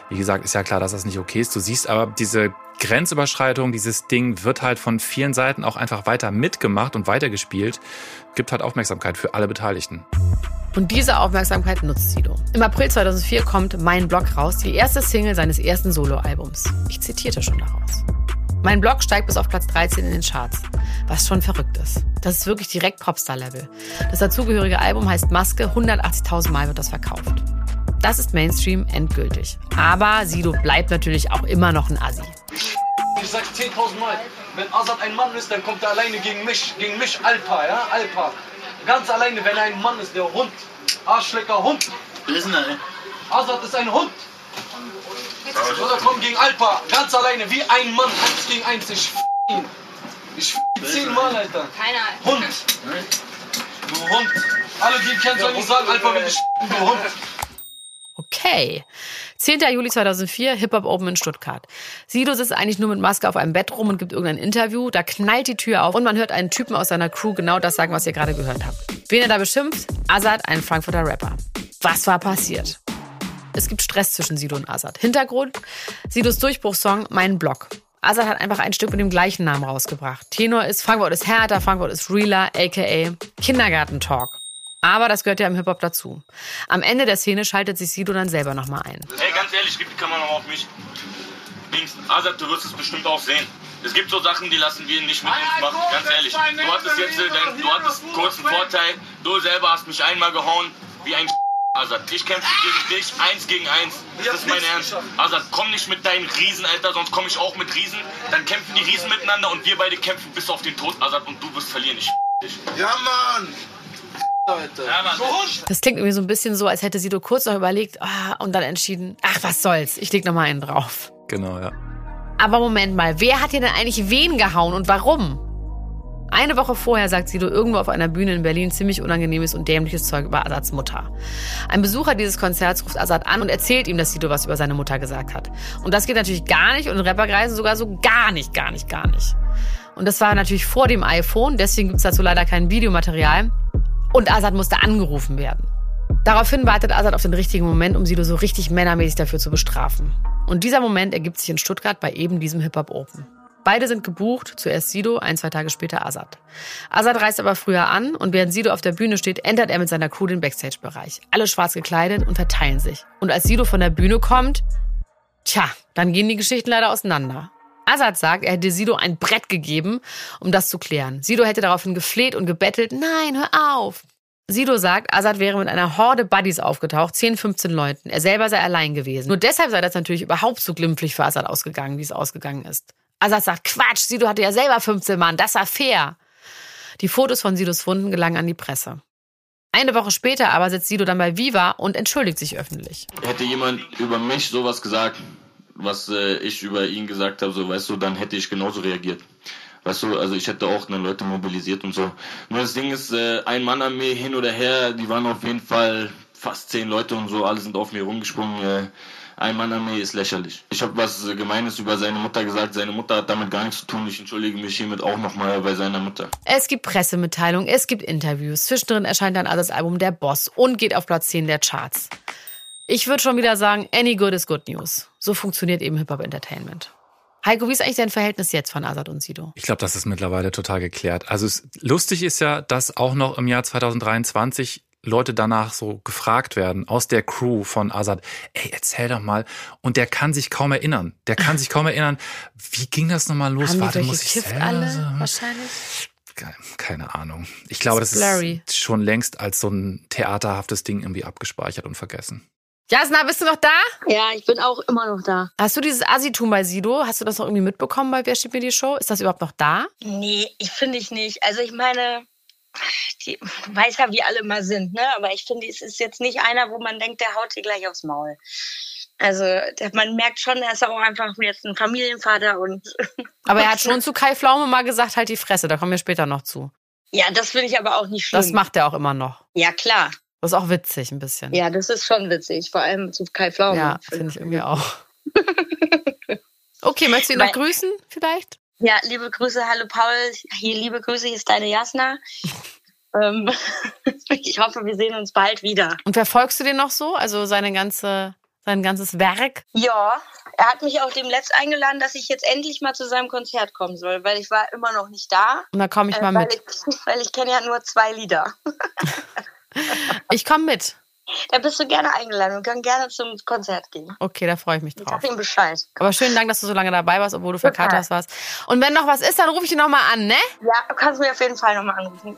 Speaker 2: Wie gesagt, ist ja klar, dass das nicht okay ist. Du siehst aber diese Grenzüberschreitung, dieses Ding wird halt von vielen Seiten auch einfach weiter mitgemacht und weitergespielt. Gibt halt Aufmerksamkeit für alle Beteiligten.
Speaker 1: Und diese Aufmerksamkeit nutzt Sido. Im April 2004 kommt Mein Blog raus, die erste Single seines ersten Soloalbums. Ich zitierte schon daraus. Mein Blog steigt bis auf Platz 13 in den Charts, was schon verrückt ist. Das ist wirklich direkt Popstar-Level. Das dazugehörige Album heißt Maske, 180.000 Mal wird das verkauft. Das ist Mainstream endgültig. Aber Sido bleibt natürlich auch immer noch ein Assi.
Speaker 10: Ich sag 10.000 Mal, wenn Azad ein Mann ist, dann kommt er alleine gegen mich, gegen mich Alpa, ja, Alpa. Ganz alleine, wenn er ein Mann ist, der Hund, Arschlecker Hund.
Speaker 11: Listen, ey.
Speaker 10: Azad ist ein Hund. Oder komm gegen Alpa, ganz alleine, wie ein Mann, eins gegen eins, ich f ihn. Ich f ihn zehnmal, Alter.
Speaker 12: Keiner.
Speaker 10: Hund. Du Hund. Alle, die ihn kennen, sollen nicht sagen, Alpa will dich f du Hund.
Speaker 1: Okay. 10. Juli 2004, Hip-Hop Open in Stuttgart. Sido sitzt eigentlich nur mit Maske auf einem Bett rum und gibt irgendein Interview. Da knallt die Tür auf und man hört einen Typen aus seiner Crew genau das sagen, was ihr gerade gehört habt. Wen er da beschimpft? Azad, ein Frankfurter Rapper. Was war passiert? Es gibt Stress zwischen Sido und Azad. Hintergrund? Sidos Durchbruchssong Mein Blog. Azad hat einfach ein Stück mit dem gleichen Namen rausgebracht. Tenor ist Frankfurt ist härter, Frankfurt ist realer, aka Kindergarten Talk. Aber das gehört ja im Hip-Hop dazu. Am Ende der Szene schaltet sich Sido dann selber nochmal ein.
Speaker 8: Ey, ganz ehrlich, gib die Kamera mal auf mich. Dings, Azad, du wirst es bestimmt auch sehen. Es gibt so Sachen, die lassen wir nicht mit uns machen, ganz ehrlich. Du hattest jetzt äh, dein, du hattest einen kurzen Vorteil. Du selber hast mich einmal gehauen, wie ein Azad. Ich kämpfe gegen dich, eins gegen eins. Das ist mein Ernst. Azad, komm nicht mit deinen Riesen, Alter, sonst komme ich auch mit Riesen. Dann kämpfen die Riesen miteinander und wir beide kämpfen bis auf den Tod, Azad, und du wirst verlieren, ich dich.
Speaker 5: Ja, Mann! Alter.
Speaker 8: Ja, Mann.
Speaker 1: Das klingt irgendwie so ein bisschen so, als hätte Sido kurz noch überlegt ah, und dann entschieden, ach, was soll's, ich leg noch mal einen drauf.
Speaker 2: Genau, ja.
Speaker 1: Aber Moment mal, wer hat hier denn eigentlich wen gehauen und warum? Eine Woche vorher sagt Sido irgendwo auf einer Bühne in Berlin ziemlich unangenehmes und dämliches Zeug über Asads Mutter. Ein Besucher dieses Konzerts ruft Asad an und erzählt ihm, dass Sido was über seine Mutter gesagt hat. Und das geht natürlich gar nicht und in Rapperkreisen sogar so gar nicht, gar nicht, gar nicht. Und das war natürlich vor dem iPhone, deswegen gibt's dazu leider kein Videomaterial. Und Asad musste angerufen werden. Daraufhin wartet Asad auf den richtigen Moment, um Sido so richtig männermäßig dafür zu bestrafen. Und dieser Moment ergibt sich in Stuttgart bei eben diesem Hip-Hop Open. Beide sind gebucht, zuerst Sido, ein, zwei Tage später Asad. Asad reist aber früher an und während Sido auf der Bühne steht, entert er mit seiner Crew den Backstage-Bereich. Alle schwarz gekleidet und verteilen sich. Und als Sido von der Bühne kommt, tja, dann gehen die Geschichten leider auseinander. Asad sagt, er hätte Sido ein Brett gegeben, um das zu klären. Sido hätte daraufhin gefleht und gebettelt, nein, hör auf. Sido sagt, Asad wäre mit einer Horde Buddies aufgetaucht, 10, 15 Leuten. Er selber sei allein gewesen. Nur deshalb sei das natürlich überhaupt so glimpflich für Asad ausgegangen, wie es ausgegangen ist. Asad sagt, Quatsch, Sido hatte ja selber 15 Mann, das war fair. Die Fotos von Sidos Wunden gelangen an die Presse. Eine Woche später aber sitzt Sido dann bei Viva und entschuldigt sich öffentlich.
Speaker 8: Hätte jemand über mich sowas gesagt, was äh, ich über ihn gesagt habe, so weißt du, dann hätte ich genauso reagiert. Weißt du, also ich hätte auch eine Leute mobilisiert und so. Nur das Ding ist, äh, ein Mann an mir hin oder her, die waren auf jeden Fall fast zehn Leute und so, alle sind auf mir rumgesprungen. Äh, ein Mann an mir ist lächerlich. Ich habe was äh, Gemeines über seine Mutter gesagt. Seine Mutter hat damit gar nichts zu tun. Ich entschuldige mich hiermit auch nochmal bei seiner Mutter.
Speaker 1: Es gibt Pressemitteilungen, es gibt Interviews. Zwischendrin erscheint dann das Album Der Boss und geht auf Platz 10 der Charts. Ich würde schon wieder sagen, any good is good news. So funktioniert eben Hip-Hop Entertainment. Heiko, wie ist eigentlich dein Verhältnis jetzt von Azad und Sido?
Speaker 2: Ich glaube, das ist mittlerweile total geklärt. Also es, lustig ist ja, dass auch noch im Jahr 2023 Leute danach so gefragt werden aus der Crew von Azad, ey, erzähl doch mal. Und der kann sich kaum erinnern. Der kann sich kaum erinnern. Wie ging das nochmal los?
Speaker 1: Haben
Speaker 2: Warte, muss ich selber
Speaker 1: alle
Speaker 2: so-
Speaker 1: wahrscheinlich?
Speaker 2: Keine, Ahnung. Ich glaube,
Speaker 1: Das
Speaker 2: das
Speaker 1: ist blurry.
Speaker 2: ist schon längst als so ein theaterhaftes Ding irgendwie abgespeichert und vergessen.
Speaker 1: Jasna, bist du noch da?
Speaker 3: Ja, ich bin auch immer noch da.
Speaker 1: Hast du dieses Assitum bei Sido? Hast du das noch irgendwie mitbekommen bei Wer steht mir die Show? Ist das überhaupt noch da?
Speaker 3: Nee, ich finde ich nicht. Also ich meine, die weiß ja, wie alle immer sind, ne? Aber ich finde, es ist jetzt nicht einer, wo man denkt, der haut dir gleich aufs Maul. Also man merkt schon, er ist auch einfach jetzt ein Familienvater und
Speaker 1: Aber er hat schon zu Kai Pflaume mal gesagt, halt die Fresse, da kommen wir später noch zu.
Speaker 3: ja, das finde ich aber auch nicht schlimm.
Speaker 1: Das macht er auch immer noch.
Speaker 3: ja klar.
Speaker 1: Das ist auch witzig ein bisschen.
Speaker 3: Ja, das ist schon witzig, vor allem zu Kai Pflaume.
Speaker 1: Ja, finde ich irgendwie auch. Okay, möchtest du ihn noch
Speaker 3: Weil-
Speaker 1: grüßen vielleicht?
Speaker 3: Ja, liebe Grüße, hallo Paul. Hier, liebe Grüße, hier ist deine Jasna. ähm, ich hoffe, wir sehen uns bald wieder.
Speaker 1: Und verfolgst du den noch so? Also seine ganze, sein ganzes Werk?
Speaker 3: Ja, er hat mich auch demletzt eingeladen, dass ich jetzt endlich mal zu seinem Konzert kommen soll, weil ich war immer noch nicht da.
Speaker 1: Und da komme ich
Speaker 3: Äh,
Speaker 1: mal
Speaker 3: weil
Speaker 1: mit.
Speaker 3: Ich, weil ich kenne ja nur zwei Lieder.
Speaker 1: Ich komme mit.
Speaker 3: Da bist du gerne eingeladen und können gerne zum Konzert gehen.
Speaker 1: Okay, da freue ich mich
Speaker 3: Ich
Speaker 1: drauf.
Speaker 3: sag ihm Bescheid.
Speaker 1: Aber schönen Dank, dass du so lange dabei warst, obwohl du verkatert warst. Und wenn noch was ist, dann rufe ich dich nochmal an, ne?
Speaker 3: Ja, du kannst mich auf jeden Fall nochmal anrufen.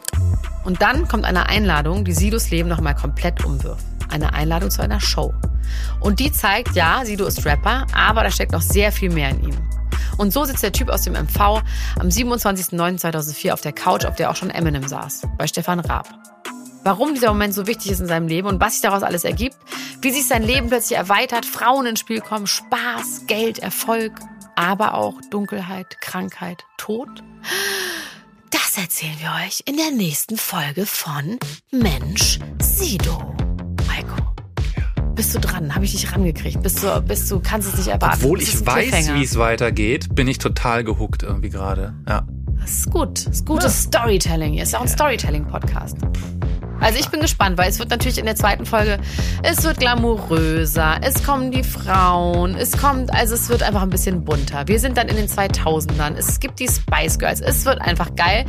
Speaker 1: Und dann kommt eine Einladung, die Sidos Leben nochmal komplett umwirft. Eine Einladung zu einer Show. Und die zeigt, ja, Sido ist Rapper, aber da steckt noch sehr viel mehr in ihm. Und so sitzt der Typ aus dem MV am 27.09.2004 auf der Couch, auf der auch schon Eminem saß, bei Stefan Raab. Warum dieser Moment so wichtig ist in seinem Leben und was sich daraus alles ergibt, wie sich sein Leben plötzlich erweitert, Frauen ins Spiel kommen, Spaß, Geld, Erfolg, aber auch Dunkelheit, Krankheit, Tod. Das erzählen wir euch in der nächsten Folge von Mensch Sido. Heiko. Bist du dran? Habe ich dich rangekriegt? Bist du, bist du, kannst es nicht erwarten?
Speaker 2: Obwohl ich weiß, wie es weitergeht, bin ich total gehuckt irgendwie gerade. Ja.
Speaker 1: Das ist gut. Das ist gutes Storytelling. Ist auch ein Storytelling-Podcast. Also ich bin gespannt, weil es wird natürlich in der zweiten Folge, es wird glamouröser, es kommen die Frauen, es kommt, also es wird einfach ein bisschen bunter. Wir sind dann in den 2000ern, es gibt die Spice Girls, es wird einfach geil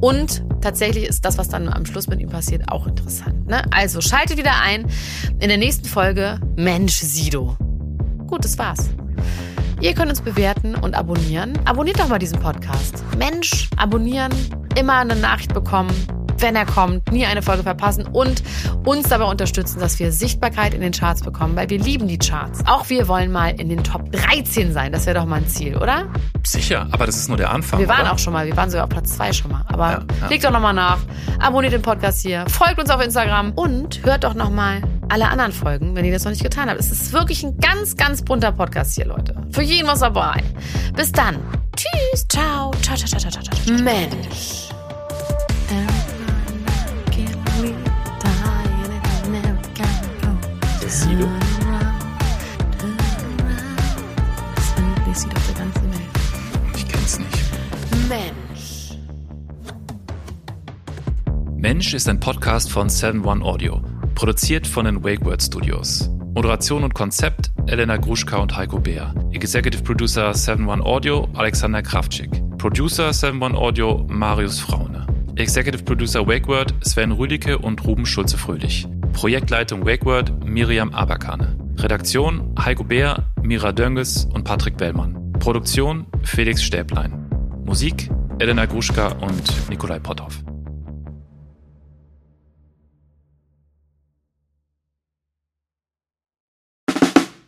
Speaker 1: und tatsächlich ist das, was dann am Schluss mit ihm passiert, auch interessant. Ne? Also schaltet wieder ein in der nächsten Folge Mensch Sido. Gut, das war's. Ihr könnt uns bewerten und abonnieren. Abonniert doch mal diesen Podcast. Mensch, abonnieren, immer eine Nachricht bekommen, wenn er kommt, nie eine Folge verpassen und uns dabei unterstützen, dass wir Sichtbarkeit in den Charts bekommen, weil wir lieben die Charts. Auch wir wollen mal in den Top 13 sein. Das wäre doch mal ein Ziel, oder?
Speaker 2: Sicher, aber das ist nur der Anfang.
Speaker 1: Wir waren
Speaker 2: oder?
Speaker 1: auch schon mal, wir waren sogar auf Platz 2 schon mal. Aber
Speaker 2: Ja, ja.
Speaker 1: legt doch nochmal nach, abonniert den Podcast hier, folgt uns auf Instagram und hört doch nochmal alle anderen Folgen, wenn ihr das noch nicht getan habt. Es ist wirklich ein ganz, ganz bunter Podcast hier, Leute. Für jeden was dabei. Bis dann. Tschüss. Ciao. Ciao, ciao, ciao, ciao, ciao, ciao. Mensch. Mensch
Speaker 2: ist ein Podcast von 7-One Audio. Produziert von den WakeWord Studios. Moderation und Konzept Elena Gruschka und Heiko Beer. Executive Producer 7-One Audio Alexander Kraftschick. Producer 7-One Audio Marius Fraune. Executive Producer WakeWord Sven Rüdicke und Ruben Schulze-Fröhlich. Projektleitung WakeWord Miriam Aberkane. Redaktion Heiko Beer, Mira Dönges und Patrick Bellmann. Produktion Felix Stäblein. Musik Elena Gruschka und Nikolai Potthoff.